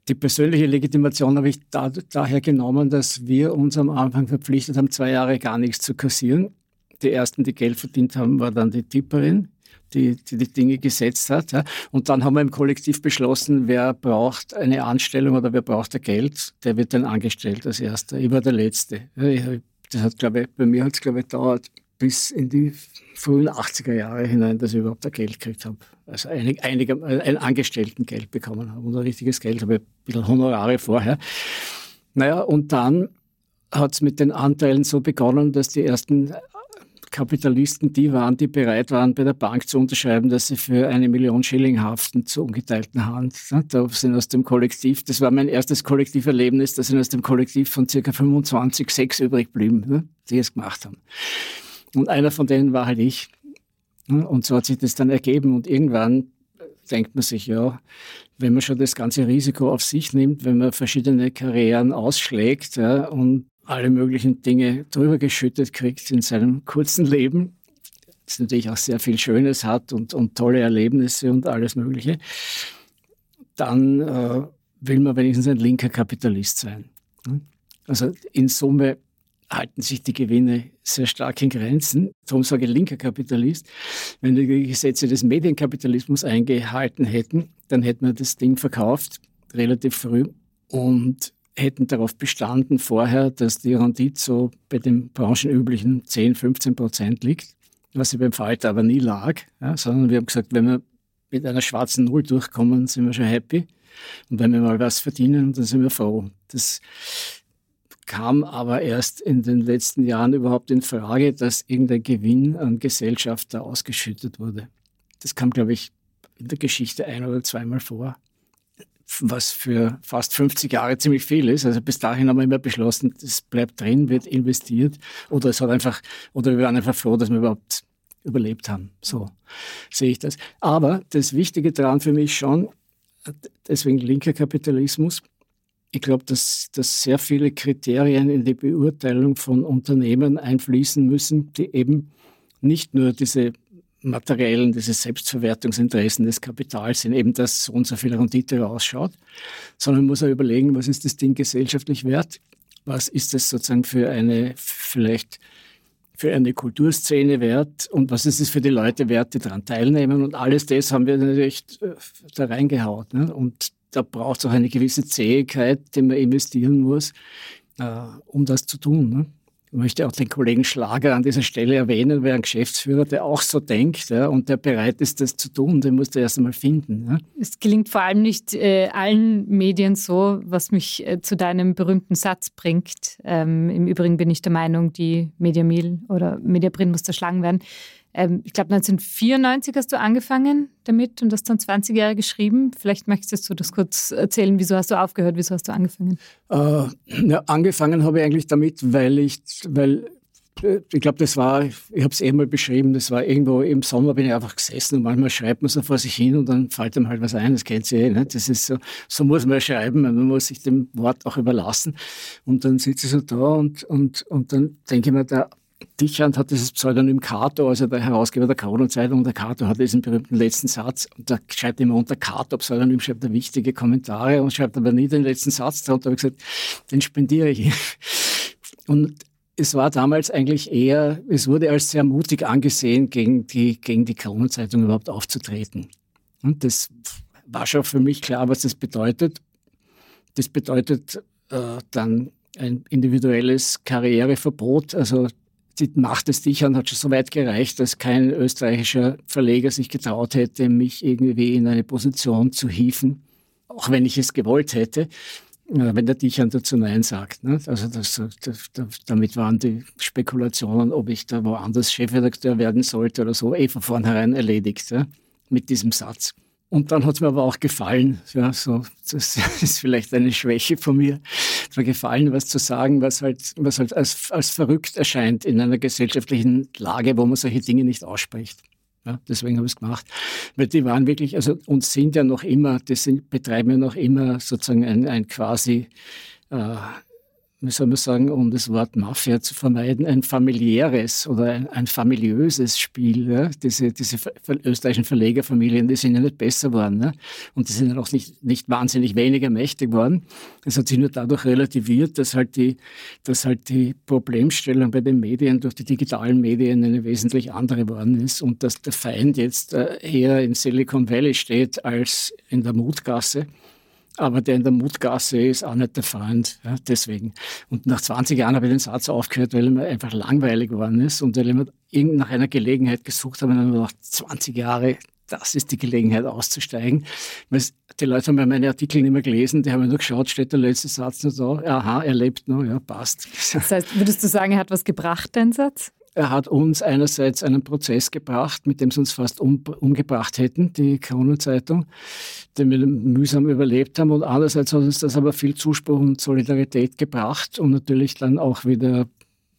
Die persönliche Legitimation habe ich da, daher genommen, dass wir uns am Anfang verpflichtet haben, zwei Jahre gar nichts zu kassieren. Die ersten, die Geld verdient haben, war dann die Tipperin die, die die Dinge gesetzt hat. Und dann haben wir im Kollektiv beschlossen, wer braucht eine Anstellung oder wer braucht Geld, der wird dann angestellt als Erster. Ich war der Letzte. Das hat, glaube ich, bei mir hat es, glaube ich, dauert bis in die frühen 80er Jahre hinein, dass ich überhaupt ein Geld gekriegt habe. Also einig, einige, ein Angestelltengeld bekommen habe und ein richtiges Geld, habe ich ein bisschen Honorare vorher. Naja, und dann hat es mit den Anteilen so begonnen, dass die ersten Kapitalisten die waren, die bereit waren, bei der Bank zu unterschreiben, dass sie für eine Million Schilling haften zur ungeteilten Hand. Da sind aus dem Kollektiv, das war mein erstes Kollektiverlebnis, da sind aus dem Kollektiv von circa 25 sechs übrig geblieben, ne, die es gemacht haben. Und einer von denen war halt ich. Und so hat sich das dann ergeben und irgendwann denkt man sich, ja, wenn man schon das ganze Risiko auf sich nimmt, wenn man verschiedene Karrieren ausschlägt ja, und alle möglichen Dinge drüber geschüttet kriegt in seinem kurzen Leben, das natürlich auch sehr viel Schönes hat und, und tolle Erlebnisse und alles Mögliche, dann äh, will man wenigstens ein linker Kapitalist sein. Also in Summe halten sich die Gewinne sehr stark in Grenzen. Darum sage ich linker Kapitalist. Wenn die Gesetze des Medienkapitalismus eingehalten hätten, dann hätten wir das Ding verkauft, relativ früh. Und hätten darauf bestanden vorher, dass die Rendite so bei den branchenüblichen 10, 15 Prozent liegt, was sie beim Falter aber nie lag, ja, sondern wir haben gesagt, wenn wir mit einer schwarzen Null durchkommen, sind wir schon happy. Und wenn wir mal was verdienen, dann sind wir froh. Das kam aber erst in den letzten Jahren überhaupt in Frage, dass irgendein Gewinn an Gesellschaft da ausgeschüttet wurde. Das kam, glaube ich, in der Geschichte ein oder zweimal vor was für fast 50 Jahre ziemlich viel ist. Also bis dahin haben wir immer beschlossen, das bleibt drin, wird investiert oder es hat einfach, oder wir waren einfach froh, dass wir überhaupt überlebt haben. So sehe ich das. Aber das Wichtige daran für mich schon, deswegen linker Kapitalismus, ich glaube, dass, dass sehr viele Kriterien in die Beurteilung von Unternehmen einfließen müssen, die eben nicht nur diese materiellen, diese Selbstverwertungsinteressen des Kapitals sind, eben dass so und so viel Rendite rausschaut, sondern muss auch überlegen, was ist das Ding gesellschaftlich wert? Was ist das sozusagen für eine, vielleicht für eine Kulturszene wert und was ist es für die Leute wert, die daran teilnehmen? Und alles das haben wir natürlich äh, da reingehaut. Ne? Und da braucht es auch eine gewisse Zähigkeit, die man investieren muss, äh, um das zu tun. Ne? Ich möchte auch den Kollegen Schlager an dieser Stelle erwähnen, wer ein Geschäftsführer, der auch so denkt ja, und der bereit ist, das zu tun, den musst du erst einmal finden. Ja. Es gelingt vor allem nicht äh, allen Medien so, was mich äh, zu deinem berühmten Satz bringt. Ähm, Im Übrigen bin ich der Meinung, die Mediamil oder Mediaprint muss zerschlagen werden. Ähm, ich glaube, 1994 hast du angefangen damit und hast dann 20 Jahre geschrieben. Vielleicht möchtest du das kurz erzählen. Wieso hast du aufgehört? Wieso hast du angefangen? Äh, ja, angefangen habe ich eigentlich damit, weil ich, weil äh, ich glaube, das war, ich habe es eh mal beschrieben, das war irgendwo im Sommer bin ich einfach gesessen und manchmal schreibt man so vor sich hin und dann fällt einem halt was ein, das kennt ihr eh, ne? das ist so, so muss man schreiben, man muss sich dem Wort auch überlassen und dann sitze ich so da und, und, und dann denke ich mir, der Dichand hat dieses Pseudonym Cato, also der Herausgeber der Kronenzeitung. Der Cato hat diesen berühmten letzten Satz. Und da schreibt immer unter Cato-Pseudonym, schreibt er wichtige Kommentare und schreibt aber nie den letzten Satz drunter. Da habe ich gesagt, den spendiere ich. Und es war damals eigentlich eher, es wurde als sehr mutig angesehen, gegen die, gegen die Kronenzeitung überhaupt aufzutreten. Und das war schon für mich klar, was das bedeutet. Das bedeutet äh, dann ein individuelles Karriereverbot, also die Macht des Dichern hat schon so weit gereicht, dass kein österreichischer Verleger sich getraut hätte, mich irgendwie in eine Position zu hieven, auch wenn ich es gewollt hätte, wenn der Dichern dazu Nein sagt. Ne? Also das, das, damit waren die Spekulationen, ob ich da woanders Chefredakteur werden sollte oder so, eh von vornherein erledigt mit diesem Satz. Und dann hat es mir aber auch gefallen, ja, so, das ist vielleicht eine Schwäche von mir, es mir gefallen, was zu sagen, was halt, was halt als, als verrückt erscheint in einer gesellschaftlichen Lage, wo man solche Dinge nicht ausspricht. Ja, deswegen habe ich es gemacht. Weil die waren wirklich, also und sind ja noch immer, die sind, betreiben ja noch immer sozusagen ein, ein quasi äh, wie soll man sagen, um das Wort Mafia zu vermeiden, ein familiäres oder ein, ein familiöses Spiel. Ja? Diese, diese österreichischen Verlegerfamilien, die sind ja nicht besser geworden. Ne? Und die sind ja auch nicht, nicht wahnsinnig weniger mächtig geworden. Es hat sich nur dadurch relativiert, dass halt, die, dass halt die Problemstellung bei den Medien durch die digitalen Medien eine wesentlich andere geworden ist und dass der Feind jetzt äh, eher in Silicon Valley steht als in der Mutgasse. Aber der in der Mutgasse ist auch nicht der Freund. Ja, deswegen. Und nach 20 Jahren habe ich den Satz aufgehört, weil er mir einfach langweilig geworden ist und weil ich mir nach einer Gelegenheit gesucht habe und dann gedacht, 20 Jahre, das ist die Gelegenheit auszusteigen. Weil die Leute haben meine Artikel nicht mehr gelesen, die haben nur geschaut, steht der letzte Satz noch da. Aha, er lebt noch, ja, passt. Das heißt, würdest du sagen, er hat was gebracht, dein Satz? Er hat uns einerseits einen Prozess gebracht, mit dem sie uns fast um, umgebracht hätten, die Kronenzeitung, den wir mühsam überlebt haben. Und andererseits hat uns das aber viel Zuspruch und Solidarität gebracht und natürlich dann auch wieder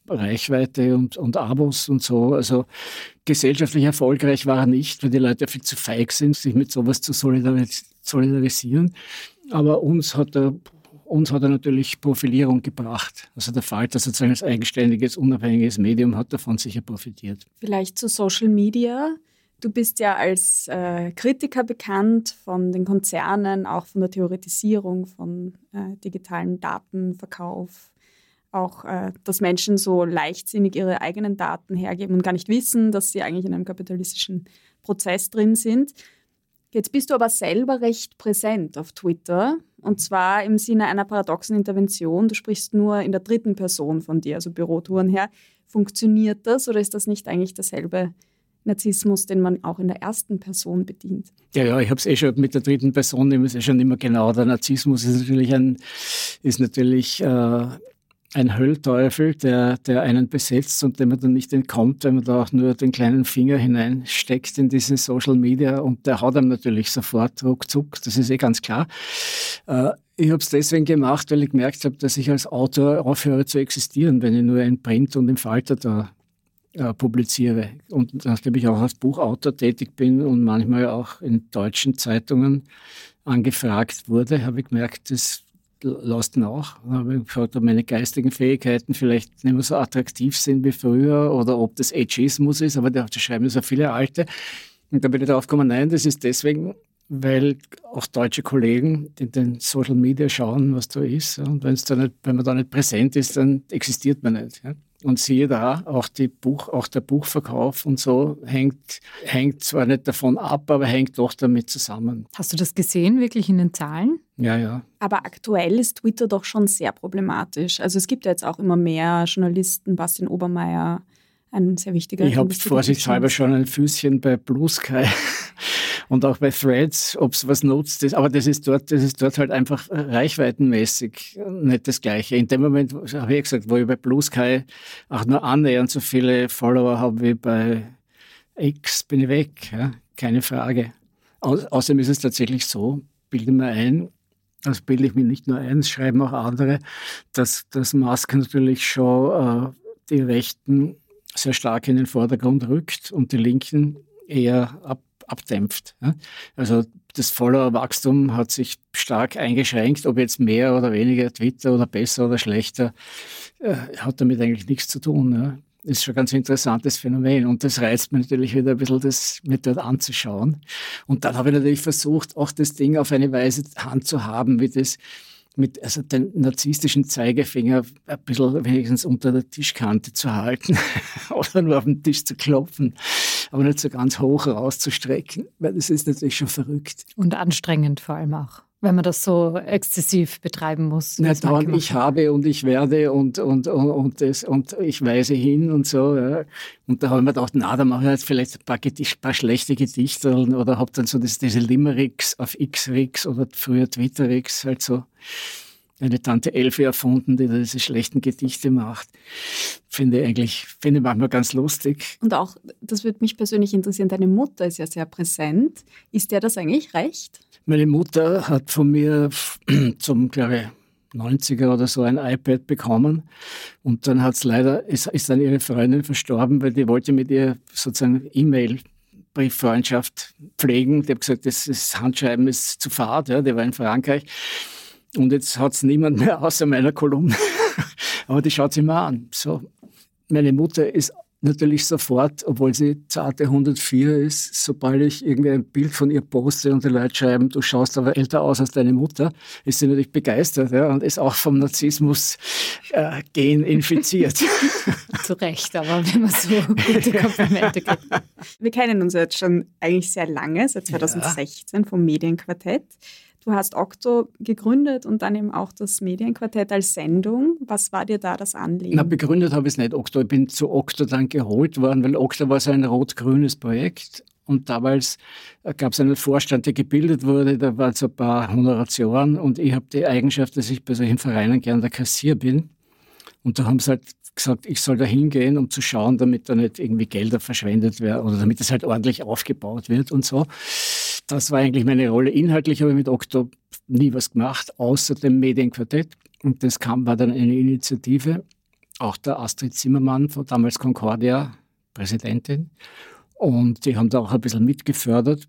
Reichweite und, und Abos und so. Also gesellschaftlich erfolgreich war er nicht, weil die Leute viel zu feig sind, sich mit sowas zu solidaris solidarisieren. Aber uns hat er uns hat er natürlich Profilierung gebracht. Also der Falter sozusagen als eigenständiges, unabhängiges Medium hat davon sicher profitiert. Vielleicht zu Social Media. Du bist ja als äh, Kritiker bekannt von den Konzernen, auch von der Theoretisierung von äh, digitalen Datenverkauf, auch, äh, dass Menschen so leichtsinnig ihre eigenen Daten hergeben und gar nicht wissen, dass sie eigentlich in einem kapitalistischen Prozess drin sind. Jetzt bist du aber selber recht präsent auf Twitter und zwar im Sinne einer paradoxen Intervention. Du sprichst nur in der dritten Person von dir, also Bürotouren her. Funktioniert das oder ist das nicht eigentlich derselbe Narzissmus, den man auch in der ersten Person bedient? Ja, ja, ich habe es eh schon mit der dritten Person, ich ist eh schon immer genau. Der Narzissmus ist natürlich ein, ist natürlich äh, ein Höllteufel, der, der einen besetzt und dem man dann nicht entkommt, wenn man da auch nur den kleinen Finger hineinsteckt in diese Social Media und der haut einem natürlich sofort ruckzuck, das ist eh ganz klar. Äh, ich habe es deswegen gemacht, weil ich gemerkt habe, dass ich als Autor aufhöre zu existieren, wenn ich nur in Print und im Falter da äh, publiziere. Und nachdem ich auch als Buchautor tätig bin und manchmal auch in deutschen Zeitungen angefragt wurde, habe ich gemerkt, das lässt nach. Da habe ich gefragt, ob meine geistigen Fähigkeiten vielleicht nicht mehr so attraktiv sind wie früher oder ob das Ageismus ist, aber da schreiben so viele Alte. Und da bin ich darauf gekommen, nein, das ist deswegen, weil auch deutsche Kollegen in den Social Media schauen, was da ist. Und wenn's da nicht, wenn man da nicht präsent ist, dann existiert man nicht. Ja. Und siehe da, auch, die Buch, auch der Buchverkauf und so hängt, hängt zwar nicht davon ab, aber hängt doch damit zusammen. Hast du das gesehen, wirklich in den Zahlen? Ja, ja. Aber aktuell ist Twitter doch schon sehr problematisch. Also es gibt ja jetzt auch immer mehr Journalisten, Bastian Obermeier, ein sehr wichtiger. Ich habe vorsichtshalber schon ein Füßchen bei Blue Sky und auch bei Threads, ob es was nutzt. Ist. Aber das ist, dort, das ist dort halt einfach reichweitenmäßig nicht das Gleiche. In dem Moment, habe ich gesagt, wo ich bei Blue Sky auch nur annähernd so viele Follower habe wie bei X, bin ich weg. Ja? Keine Frage. Au außerdem ist es tatsächlich so, bilde mir ein, das bilde ich mir nicht nur ein, schreiben auch andere, dass, dass Musk natürlich schon äh, die Rechten sehr stark in den Vordergrund rückt und die Linken eher ab, abdämpft. Also das Follower-Wachstum hat sich stark eingeschränkt, ob jetzt mehr oder weniger Twitter oder besser oder schlechter, äh, hat damit eigentlich nichts zu tun. Das ist schon ein ganz interessantes Phänomen und das reizt mich natürlich wieder ein bisschen, das mir dort anzuschauen. Und dann habe ich natürlich versucht, auch das Ding auf eine Weise handzuhaben, wie das mit also den narzisstischen Zeigefinger ein bisschen wenigstens unter der Tischkante zu halten oder nur auf den Tisch zu klopfen, aber nicht so ganz hoch rauszustrecken, weil das ist natürlich schon verrückt. Und anstrengend vor allem auch wenn man das so exzessiv betreiben muss. Na, dann, ich habe und ich werde und, und, und, und, das, und ich weise hin und so. Ja. Und da habe ich mir gedacht, na, da mache ich jetzt vielleicht ein paar, Gedicht, paar schlechte Gedichte oder habe dann so das, diese Limericks auf X-Rix oder früher Twitter-Rix halt so eine Tante Elfe erfunden, die diese schlechten Gedichte macht. Finde ich eigentlich, finde ich manchmal ganz lustig. Und auch, das würde mich persönlich interessieren, deine Mutter ist ja sehr präsent. Ist der das eigentlich recht? Meine Mutter hat von mir zum, glaube ich, 90er oder so ein iPad bekommen. Und dann hat es leider, ist, ist dann ihre Freundin verstorben, weil die wollte mit ihr sozusagen E-Mail Brieffreundschaft pflegen. Die hat gesagt, das, das Handschreiben ist zu fad, ja, die war in Frankreich. Und jetzt hat es niemand mehr außer meiner Kolumne. Aber die schaut sich mal an. So, meine Mutter ist natürlich sofort, obwohl sie zarte 104 ist, sobald ich irgendwie ein Bild von ihr poste und die Leute schreiben, du schaust aber älter aus als deine Mutter, ist sie natürlich begeistert ja, und ist auch vom Narzissmus äh, gen infiziert. Zu Recht, aber wenn man so gute Komplimente gibt. Wir kennen uns jetzt schon eigentlich sehr lange, seit 2016 ja. vom Medienquartett. Du hast Okto gegründet und dann eben auch das Medienquartett als Sendung. Was war dir da das Anliegen? Na, begründet habe ich es nicht, Okto. Ich bin zu Okto dann geholt worden, weil Okto war so ein rot-grünes Projekt. Und damals äh, gab es einen Vorstand, der gebildet wurde, da waren so ein paar Honorationen und ich habe die Eigenschaft, dass ich bei solchen Vereinen gern der Kassier bin. Und da haben sie halt gesagt, ich soll da hingehen, um zu schauen, damit da nicht irgendwie Gelder verschwendet werden oder damit es halt ordentlich aufgebaut wird und so. Das war eigentlich meine Rolle. Inhaltlich habe ich mit Okto nie was gemacht, außer dem Medienquartett. Und das kam, war dann eine Initiative, auch der Astrid Zimmermann von damals Concordia, Präsidentin. Und die haben da auch ein bisschen mitgefördert.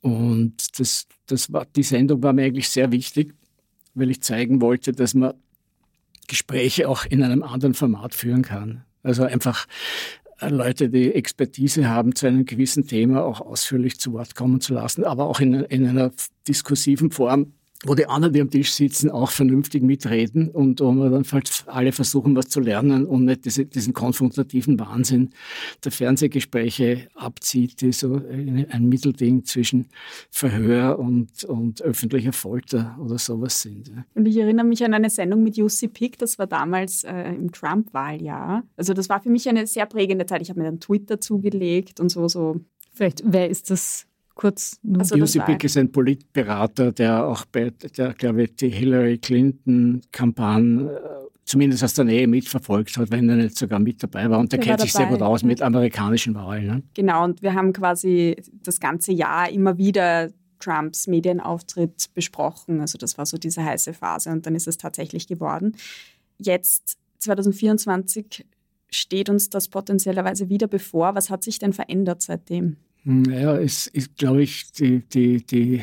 Und das, das war, die Sendung war mir eigentlich sehr wichtig, weil ich zeigen wollte, dass man Gespräche auch in einem anderen Format führen kann. Also einfach Leute, die Expertise haben, zu einem gewissen Thema auch ausführlich zu Wort kommen zu lassen, aber auch in, in einer diskursiven Form wo die anderen, die am Tisch sitzen, auch vernünftig mitreden und wo wir dann halt alle versuchen, was zu lernen und nicht diese, diesen konfrontativen Wahnsinn der Fernsehgespräche abzieht, die so ein Mittelding zwischen Verhör und, und öffentlicher Folter oder sowas sind. Und ich erinnere mich an eine Sendung mit Jussi Pick, das war damals äh, im Trump-Wahljahr. Also das war für mich eine sehr prägende Zeit. Ich habe mir dann Twitter zugelegt und so, so. Vielleicht, wer ist das? Kurz. Also Jussi Pick ist ein Politberater, der auch bei der, glaube ich, die Hillary Clinton-Kampagne äh, zumindest aus der Nähe mitverfolgt hat, wenn er nicht sogar mit dabei war. Und der, der kennt sich sehr gut aus mit amerikanischen Wahlen. Ne? Genau, und wir haben quasi das ganze Jahr immer wieder Trumps Medienauftritt besprochen. Also das war so diese heiße Phase und dann ist es tatsächlich geworden. Jetzt 2024 steht uns das potenziellerweise wieder bevor. Was hat sich denn verändert seitdem? Naja, es ist, glaube ich, die, die, die,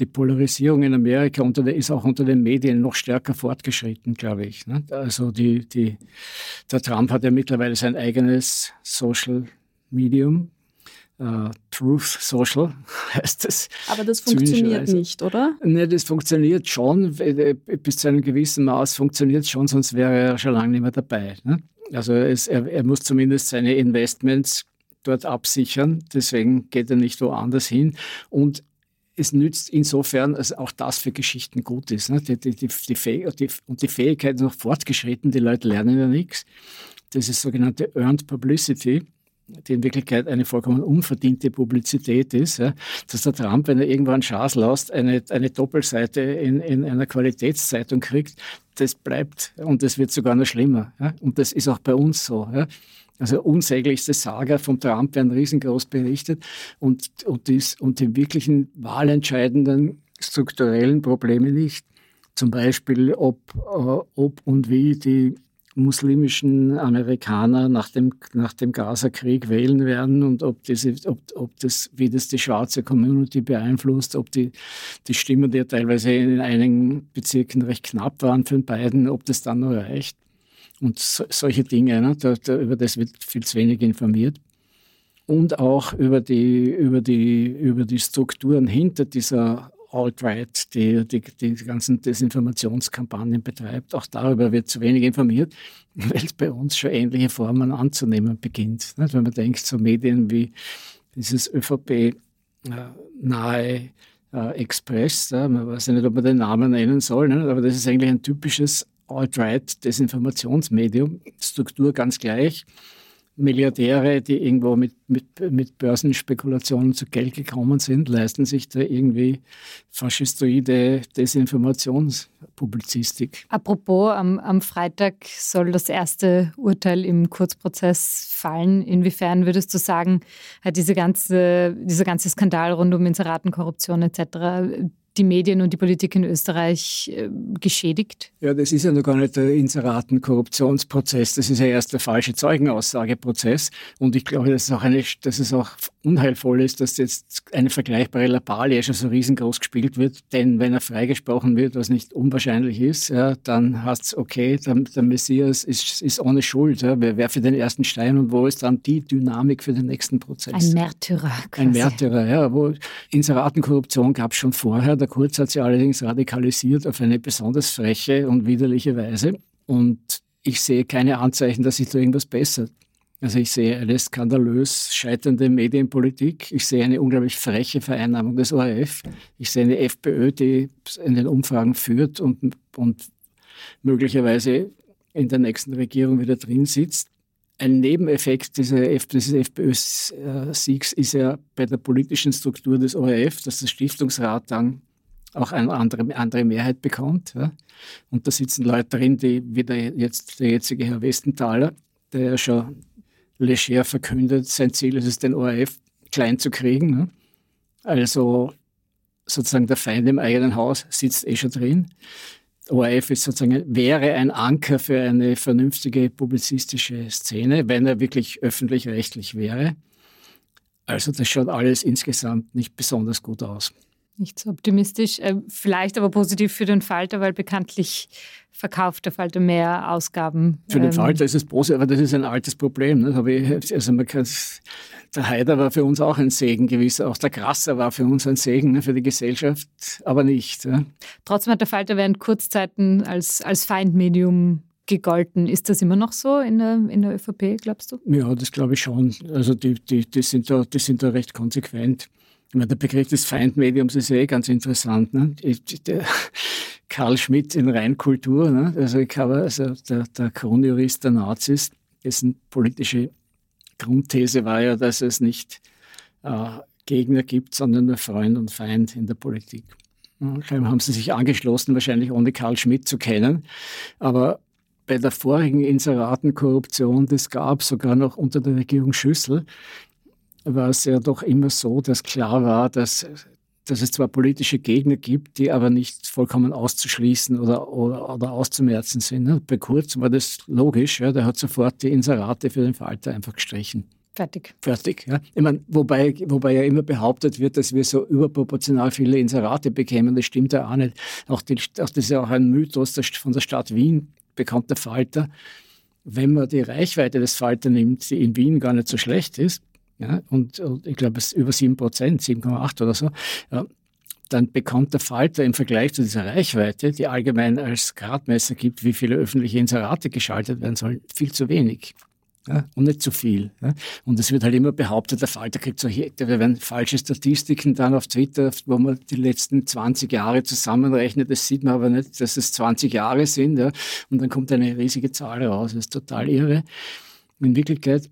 die Polarisierung in Amerika unter der, ist auch unter den Medien noch stärker fortgeschritten, glaube ich. Ne? Also die, die, der Trump hat ja mittlerweile sein eigenes Social Medium. Uh, Truth Social heißt das. Aber das funktioniert nicht, oder? Ne, das funktioniert schon. Bis zu einem gewissen Maß funktioniert es schon, sonst wäre er schon lange nicht mehr dabei. Ne? Also es, er, er muss zumindest seine Investments dort absichern. Deswegen geht er nicht woanders hin. Und es nützt insofern, dass auch das für Geschichten gut ist. Ne? Die, die, die, die, und die Fähigkeit ist noch fortgeschritten, die Leute lernen ja nichts. Das ist sogenannte Earned Publicity die in Wirklichkeit eine vollkommen unverdiente Publizität ist, ja, dass der Trump, wenn er irgendwann Schaß lässt, eine, eine Doppelseite in, in einer Qualitätszeitung kriegt, das bleibt und das wird sogar noch schlimmer. Ja. Und das ist auch bei uns so. Ja. Also unsäglichste Saga vom Trump werden riesengroß berichtet und, und, dies, und die wirklichen wahlentscheidenden strukturellen Probleme nicht. Zum Beispiel, ob, äh, ob und wie die muslimischen Amerikaner nach dem, nach dem Gaza-Krieg wählen werden und ob, diese, ob, ob das, wie das die schwarze Community beeinflusst, ob die, die Stimmen, die ja teilweise in einigen Bezirken recht knapp waren für beiden, ob das dann noch reicht. Und so, solche Dinge, ne? da, da, über das wird viel zu wenig informiert. Und auch über die, über die, über die Strukturen hinter dieser Alt-Right, die, die die ganzen Desinformationskampagnen betreibt. Auch darüber wird zu wenig informiert, weil es bei uns schon ähnliche Formen anzunehmen beginnt. Nicht? Wenn man denkt, so Medien wie dieses ÖVP-nahe äh, äh, Express, ja, man weiß ja nicht, ob man den Namen nennen soll, ne? aber das ist eigentlich ein typisches Alt-Right-Desinformationsmedium, Struktur ganz gleich. Milliardäre, die irgendwo mit, mit, mit Börsenspekulationen zu Geld gekommen sind, leisten sich da irgendwie faschistoide Desinformationspublizistik. Apropos, am, am Freitag soll das erste Urteil im Kurzprozess fallen. Inwiefern würdest du sagen, hat diese ganze, dieser ganze Skandal rund um Inseratenkorruption etc die Medien und die Politik in Österreich äh, geschädigt? Ja, das ist ja noch gar nicht der Inseraten-Korruptionsprozess, das ist ja erst der falsche Zeugenaussageprozess. Und ich glaube, dass es auch, eine, dass es auch unheilvoll ist, dass jetzt eine vergleichbare Lappalie schon so riesengroß gespielt wird. Denn wenn er freigesprochen wird, was nicht unwahrscheinlich ist, ja, dann heißt es, okay, der, der Messias ist, ist ohne Schuld. Ja. Wer, wer für den ersten Stein und wo ist dann die Dynamik für den nächsten Prozess? Ein Märtyrer. Quasi. Ein Märtyrer, ja. Wo Inseratenkorruption gab es schon vorher. Der Kurz hat sie allerdings radikalisiert auf eine besonders freche und widerliche Weise. Und ich sehe keine Anzeichen, dass sich da irgendwas bessert. Also ich sehe eine skandalös scheiternde Medienpolitik. Ich sehe eine unglaublich freche Vereinnahmung des ORF. Ich sehe eine FPÖ, die in den Umfragen führt und, und möglicherweise in der nächsten Regierung wieder drin sitzt. Ein Nebeneffekt dieses FPÖ-Siegs ist ja bei der politischen Struktur des ORF, dass das Stiftungsrat dann auch eine andere, andere Mehrheit bekommt. Ja. Und da sitzen Leute drin, die, wie der, jetzt, der jetzige Herr Westenthaler, der ja schon leger verkündet, sein Ziel ist es, den ORF klein zu kriegen. Ne? Also sozusagen der Feind im eigenen Haus sitzt eh schon drin. ORF ist sozusagen, wäre ein Anker für eine vernünftige publizistische Szene, wenn er wirklich öffentlich-rechtlich wäre. Also das schaut alles insgesamt nicht besonders gut aus. Nicht so optimistisch, äh, vielleicht aber positiv für den Falter, weil bekanntlich verkauft der Falter mehr Ausgaben. Für den ähm, Falter ist es positiv, aber das ist ein altes Problem. Ne? Also man kann, der Haider war für uns auch ein Segen gewiss, auch der Grasser war für uns ein Segen ne, für die Gesellschaft, aber nicht. Ja? Trotzdem hat der Falter während Kurzzeiten als, als Feindmedium gegolten. Ist das immer noch so in der, in der ÖVP, glaubst du? Ja, das glaube ich schon. Also die, die, die, sind da, die sind da recht konsequent. Der Begriff des Feindmediums ist eh ganz interessant. Ne? Der Karl Schmidt in Reinkultur, ne? also, ich habe, also der, der Kronjurist der Nazis, dessen politische Grundthese war ja, dass es nicht äh, Gegner gibt, sondern nur Freund und Feind in der Politik. Ja, haben sie sich angeschlossen, wahrscheinlich ohne Karl Schmidt zu kennen. Aber bei der vorigen Inseratenkorruption, das gab sogar noch unter der Regierung Schüssel, war es ja doch immer so, dass klar war, dass, dass es zwar politische Gegner gibt, die aber nicht vollkommen auszuschließen oder, oder, oder auszumerzen sind. Ne? Bei Kurz war das logisch, ja, der hat sofort die Inserate für den Falter einfach gestrichen. Fertig. Fertig, ja. Ich meine, wobei, wobei ja immer behauptet wird, dass wir so überproportional viele Inserate bekämen, das stimmt ja auch nicht. Auch, die, auch das ist ja auch ein Mythos von der Stadt Wien, bekannter Falter. Wenn man die Reichweite des Falter nimmt, die in Wien gar nicht so schlecht ist, ja, und, ich glaube, es ist über 7 Prozent, 7,8 oder so, ja, dann bekommt der Falter im Vergleich zu dieser Reichweite, die allgemein als Gradmesser gibt, wie viele öffentliche Inserate geschaltet werden sollen, viel zu wenig. Ja, und nicht zu viel. Ja. Und es wird halt immer behauptet, der Falter kriegt so, da werden falsche Statistiken dann auf Twitter, wo man die letzten 20 Jahre zusammenrechnet. Das sieht man aber nicht, dass es 20 Jahre sind. Ja. Und dann kommt eine riesige Zahl raus. Das ist total irre. In Wirklichkeit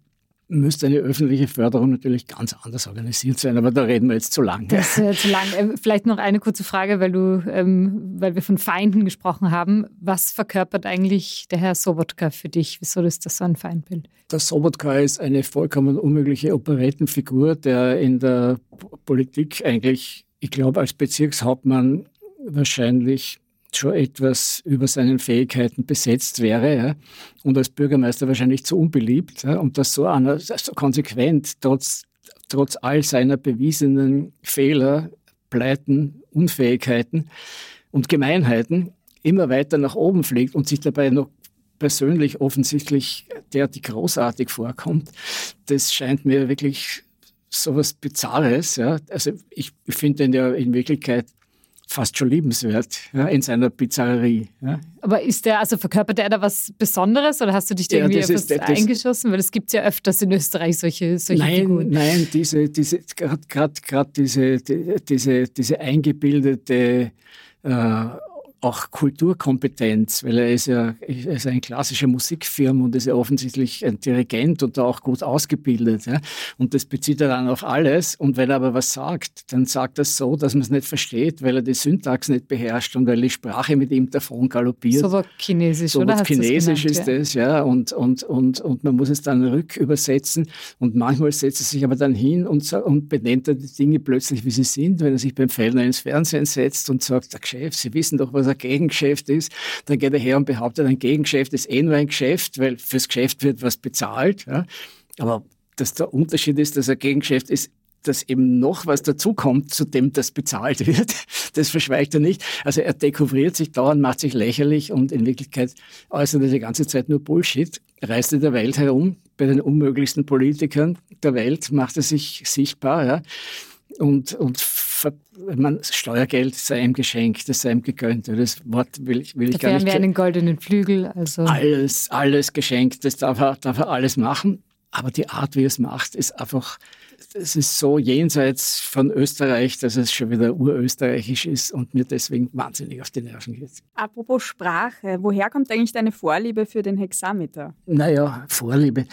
müsste eine öffentliche Förderung natürlich ganz anders organisiert sein, aber da reden wir jetzt zu lang. Das ist zu lang. Ähm, vielleicht noch eine kurze Frage, weil du, ähm, weil wir von Feinden gesprochen haben. Was verkörpert eigentlich der Herr Sobotka für dich? Wieso ist das so ein Feindbild? Der Sobotka ist eine vollkommen unmögliche Operettenfigur, der in der Politik eigentlich, ich glaube, als Bezirkshauptmann wahrscheinlich schon etwas über seinen Fähigkeiten besetzt wäre ja, und als Bürgermeister wahrscheinlich zu unbeliebt ja, und das so, einer, so konsequent trotz, trotz all seiner bewiesenen Fehler, Pleiten, Unfähigkeiten und Gemeinheiten immer weiter nach oben fliegt und sich dabei noch persönlich offensichtlich derartig großartig vorkommt, das scheint mir wirklich sowas Bizarres. Ja. Also ich, ich finde ihn ja in Wirklichkeit fast schon liebenswert ja, in seiner Pizzerie. Ja. Aber ist der, also verkörpert er da was Besonderes oder hast du dich da ja, irgendwie etwas eingeschossen? Weil es gibt ja öfters in Österreich solche, solche nein, Figuren. Nein, diese, diese, gerade diese, diese, diese eingebildete äh, auch Kulturkompetenz, weil er ist ja er ist ein klassischer Musikfirma und ist ja offensichtlich ein Dirigent und auch gut ausgebildet. Ja? Und das bezieht er dann auf alles. Und wenn er aber was sagt, dann sagt er es so, dass man es nicht versteht, weil er die Syntax nicht beherrscht und weil die Sprache mit ihm davon galoppiert. So was Chinesisch, so oder? Chinesisch genannt, ist ja. das, ja. Und, und, und, und man muss es dann rückübersetzen. Und manchmal setzt er sich aber dann hin und, und benennt er die Dinge plötzlich, wie sie sind. Wenn er sich beim Fellner ins Fernsehen setzt und sagt, der Chef, Sie wissen doch, was er ein Gegengeschäft ist, dann geht er her und behauptet, ein Gegengeschäft ist eh nur ein Geschäft, weil fürs Geschäft wird was bezahlt. Ja. Aber dass der Unterschied ist, dass ein Gegengeschäft ist, dass eben noch was dazukommt, zu dem das bezahlt wird. Das verschweigt er nicht. Also er dekouvriert sich dauernd, macht sich lächerlich und in Wirklichkeit äußert er die ganze Zeit nur Bullshit, reist in der Welt herum, bei den unmöglichsten Politikern der Welt macht er sich sichtbar. Ja und, und man, Steuergeld sei ihm geschenkt, das sei ihm gegönnt. Das Wort will ich, will ich gar nicht. wir einen goldenen Flügel. Also. Alles, alles geschenkt, das darf er, darf er alles machen. aber die Art, wie er es macht, ist einfach, es ist so jenseits von Österreich, dass es schon wieder urösterreichisch ist und mir deswegen wahnsinnig auf die Nerven geht. Apropos Sprache, woher kommt eigentlich deine Vorliebe für den Hexameter? Naja, Vorliebe.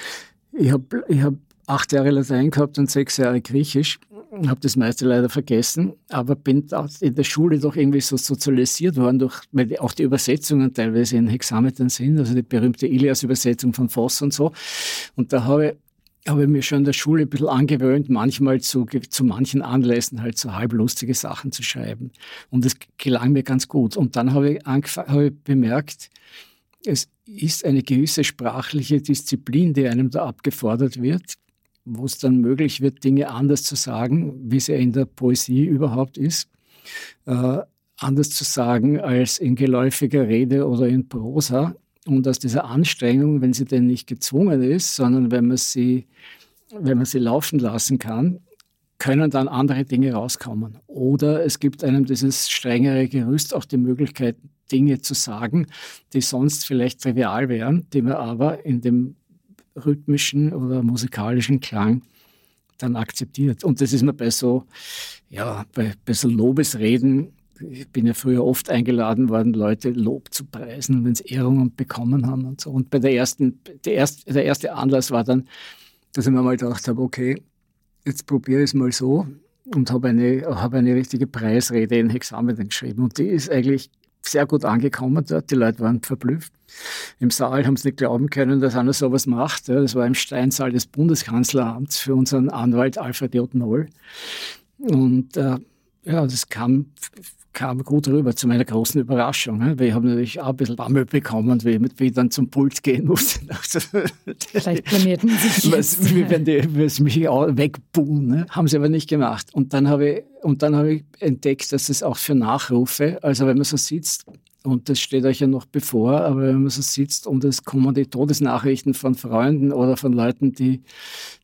Ich habe ich hab acht Jahre Latein gehabt und sechs Jahre Griechisch. Habe das meiste leider vergessen, aber bin in der Schule doch irgendwie so sozialisiert worden, durch, weil auch die Übersetzungen teilweise in Hexametern sind, also die berühmte Ilias-Übersetzung von Voss und so. Und da habe habe ich mir schon in der Schule ein bisschen angewöhnt, manchmal zu, zu manchen Anlässen halt so halblustige Sachen zu schreiben. Und es gelang mir ganz gut. Und dann habe ich, habe ich bemerkt, es ist eine gewisse sprachliche Disziplin, die einem da abgefordert wird, wo es dann möglich wird, Dinge anders zu sagen, wie es ja in der Poesie überhaupt ist. Äh, anders zu sagen als in geläufiger Rede oder in Prosa. Und aus dieser Anstrengung, wenn sie denn nicht gezwungen ist, sondern wenn man sie, wenn man sie laufen lassen kann, können dann andere Dinge rauskommen. Oder es gibt einem dieses strengere Gerüst auch die Möglichkeit, Dinge zu sagen, die sonst vielleicht trivial wären, die man aber in dem rhythmischen oder musikalischen Klang dann akzeptiert. Und das ist mir bei so, ja, bei, bei so Lobesreden, ich bin ja früher oft eingeladen worden, Leute Lob zu preisen, wenn sie Ehrungen bekommen haben und so. Und bei der ersten, der erste, der erste Anlass war dann, dass ich mir mal gedacht habe, okay, jetzt probiere ich es mal so und habe eine, habe eine richtige Preisrede in Hexamen geschrieben. Und die ist eigentlich sehr gut angekommen dort. Die Leute waren verblüfft. Im Saal haben sie nicht glauben können, dass einer sowas macht. Das war im Steinsaal des Bundeskanzleramts für unseren Anwalt Alfred J. Noll. Und äh, ja, das kam, kam gut rüber, zu meiner großen Überraschung. Ne? Weil ich habe natürlich auch ein bisschen Bammel bekommen, wie, ich dann zum Pult gehen musste. Vielleicht planierten sie was, wie wenn die was mich auch wegbuhen. Ne? Haben sie aber nicht gemacht. Und dann habe ich, und dann habe ich entdeckt, dass es auch für Nachrufe, also wenn man so sitzt und das steht euch ja noch bevor, aber wenn man so sitzt und es kommen die Todesnachrichten von Freunden oder von Leuten, die,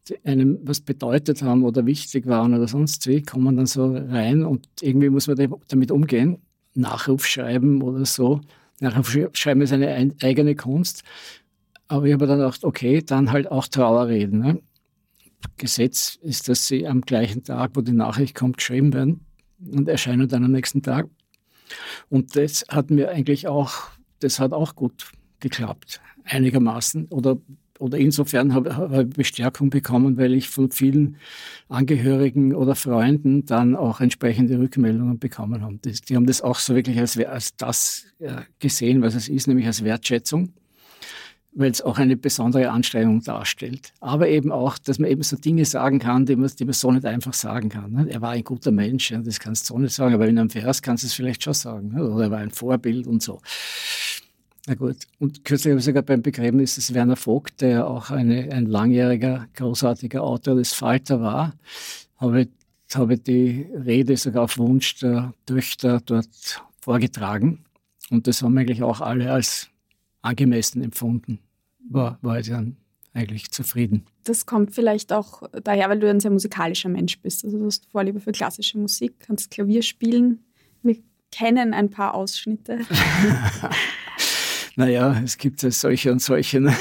die einem was bedeutet haben oder wichtig waren oder sonst wie, kommen dann so rein und irgendwie muss man damit umgehen. Nachruf schreiben oder so. Nachruf schreiben ist eine eigene Kunst. Aber ich habe dann gedacht, okay, dann halt auch Trauerreden. Ne? Gesetz ist, dass sie am gleichen Tag, wo die Nachricht kommt, geschrieben werden und erscheinen dann am nächsten Tag. Und das hat mir eigentlich auch, das hat auch gut geklappt, einigermaßen. Oder, oder insofern habe, habe ich Bestärkung bekommen, weil ich von vielen Angehörigen oder Freunden dann auch entsprechende Rückmeldungen bekommen habe. Die haben das auch so wirklich als, als das gesehen, was es ist, nämlich als Wertschätzung weil es auch eine besondere Anstrengung darstellt. Aber eben auch, dass man eben so Dinge sagen kann, die man, die man so nicht einfach sagen kann. Ne? Er war ein guter Mensch, das kannst du so nicht sagen, aber in einem Vers kannst du es vielleicht schon sagen. Ne? Oder er war ein Vorbild und so. Na gut. Und kürzlich habe ich sogar beim Begräbnis des Werner Vogt, der auch eine, ein langjähriger, großartiger Autor des Falter war, habe, habe die Rede sogar auf Wunsch der Töchter dort vorgetragen. Und das haben eigentlich auch alle als angemessen empfunden war, war ich dann eigentlich zufrieden. Das kommt vielleicht auch daher, weil du ein sehr musikalischer Mensch bist. Also du hast Vorliebe für klassische Musik, kannst Klavier spielen. Wir kennen ein paar Ausschnitte. naja, es gibt ja solche und solche. Ne?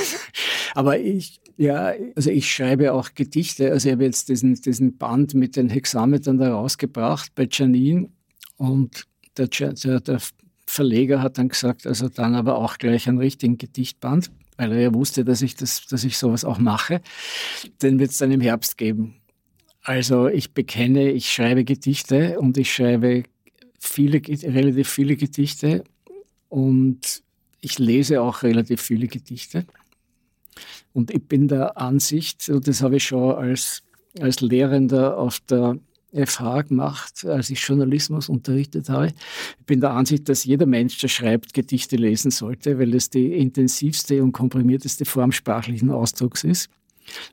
Aber ich, ja, also ich schreibe auch Gedichte. Also ich habe jetzt diesen, diesen Band mit den Hexametern da rausgebracht bei Janine und der, der, der Verleger hat dann gesagt, also dann aber auch gleich einen richtigen Gedichtband weil er ja wusste, dass ich, das, dass ich sowas auch mache. Den wird es dann im Herbst geben. Also ich bekenne, ich schreibe Gedichte und ich schreibe viele, relativ viele Gedichte und ich lese auch relativ viele Gedichte. Und ich bin der Ansicht, und das habe ich schon als, als Lehrender auf der FH gemacht, als ich Journalismus unterrichtet habe. Ich bin der Ansicht, dass jeder Mensch, der schreibt, Gedichte lesen sollte, weil es die intensivste und komprimierteste Form sprachlichen Ausdrucks ist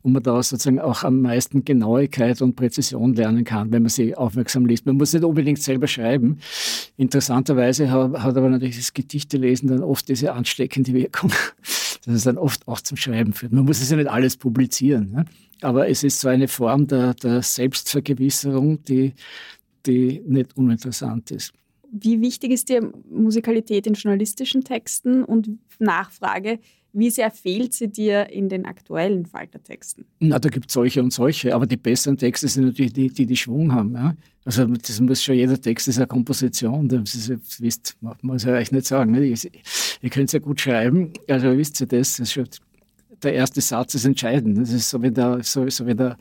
und man da sozusagen auch am meisten Genauigkeit und Präzision lernen kann, wenn man sie aufmerksam liest. Man muss nicht unbedingt selber schreiben. Interessanterweise hat, aber natürlich das Gedichtelesen dann oft diese ansteckende Wirkung, dass es dann oft auch zum Schreiben führt. Man muss es ja nicht alles publizieren. Ne? Aber es ist so eine Form der, der Selbstvergewisserung, die, die nicht uninteressant ist. Wie wichtig ist dir Musikalität in journalistischen Texten? Und Nachfrage, Wie sehr fehlt sie dir in den aktuellen Faltertexten? Na, da gibt es solche und solche, aber die besseren Texte sind natürlich die, die, die Schwung haben. Ja? Also das muss schon jeder Text ist eine Komposition. Das ist, wisst, muss ich euch nicht sagen. Ne? Ihr, ihr könnt es ja gut schreiben, also wisst ihr das, das ist schon der erste Satz ist entscheidend. Das ist so wie der, so, so wie der,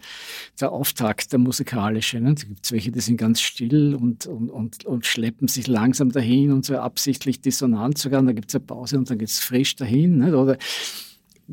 der Auftakt, der musikalische. Ne? Da gibt es welche, die sind ganz still und, und, und, und schleppen sich langsam dahin und so absichtlich dissonant sogar. Und dann gibt es eine Pause und dann geht es frisch dahin. Ne? Oder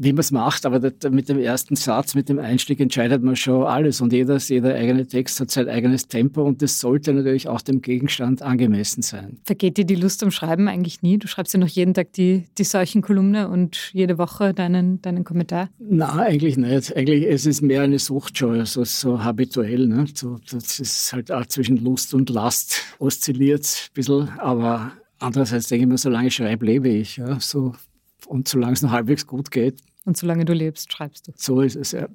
wie man es macht, aber mit dem ersten Satz, mit dem Einstieg entscheidet man schon alles und jeder, jeder eigene Text hat sein eigenes Tempo und das sollte natürlich auch dem Gegenstand angemessen sein. Vergeht dir die Lust am Schreiben eigentlich nie? Du schreibst ja noch jeden Tag die, die Seuchenkolumne und jede Woche deinen, deinen Kommentar? Na, eigentlich nicht. Eigentlich es ist mehr eine Sucht schon, also so habituell. Ne? So, das ist halt auch zwischen Lust und Last oszilliert ein bisschen, aber andererseits denke ich mir, solange ich schreibe, lebe ich. Ja? So und solange es noch halbwegs gut geht. Und solange du lebst, schreibst du. So ist es, ja.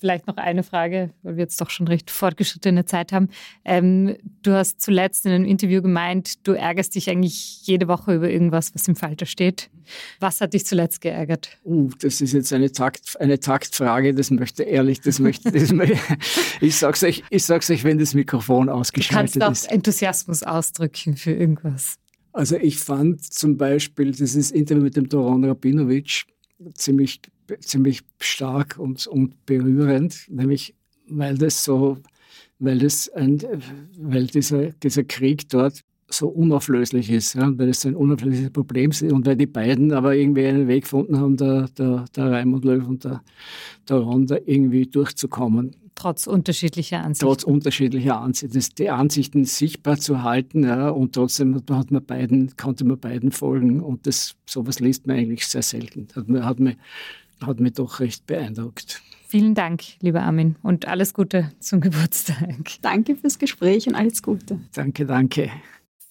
Vielleicht noch eine Frage, weil wir jetzt doch schon recht fortgeschrittene Zeit haben. Ähm, du hast zuletzt in einem Interview gemeint, du ärgerst dich eigentlich jede Woche über irgendwas, was im Falter steht. Was hat dich zuletzt geärgert? Uh, das ist jetzt eine, Takt, eine Taktfrage, das möchte ehrlich, das möchte, das ich sag's euch, ich sag's euch, wenn das Mikrofon ausgeschaltet ist. Du kannst auch Enthusiasmus ausdrücken für irgendwas. Also ich fand zum Beispiel dieses Interview mit dem Doron Rabinovic ziemlich, ziemlich stark und, und berührend, nämlich weil das so, weil das ein, weil dieser, dieser Krieg dort so unauflöslich ist, ja, weil es ein unauflösliches Problem ist und weil die beiden aber irgendwie einen Weg gefunden haben, der, der, der Raimund Löw und der, der Ron, da irgendwie durchzukommen. Trotz unterschiedlicher Ansichten. Trotz unterschiedlicher Ansichten. Die Ansichten sichtbar zu halten, ja, und trotzdem hat man beiden, konnte man beiden folgen. Und das, sowas liest man eigentlich sehr selten. Hat, hat, mich, hat mich doch recht beeindruckt. Vielen Dank, lieber Armin, und alles Gute zum Geburtstag. Danke fürs Gespräch und alles Gute. Danke, danke.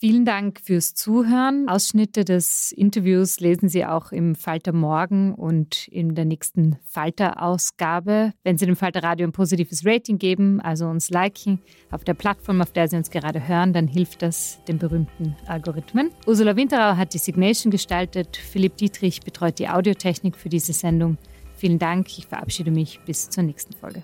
Vielen Dank fürs Zuhören. Ausschnitte des Interviews lesen Sie auch im Falter Morgen und in der nächsten Falter-Ausgabe. Wenn Sie dem Falter Radio ein positives Rating geben, also uns liken auf der Plattform, auf der Sie uns gerade hören, dann hilft das den berühmten Algorithmen. Ursula Winterauer hat die Signation gestaltet. Philipp Dietrich betreut die Audiotechnik für diese Sendung. Vielen Dank. Ich verabschiede mich bis zur nächsten Folge.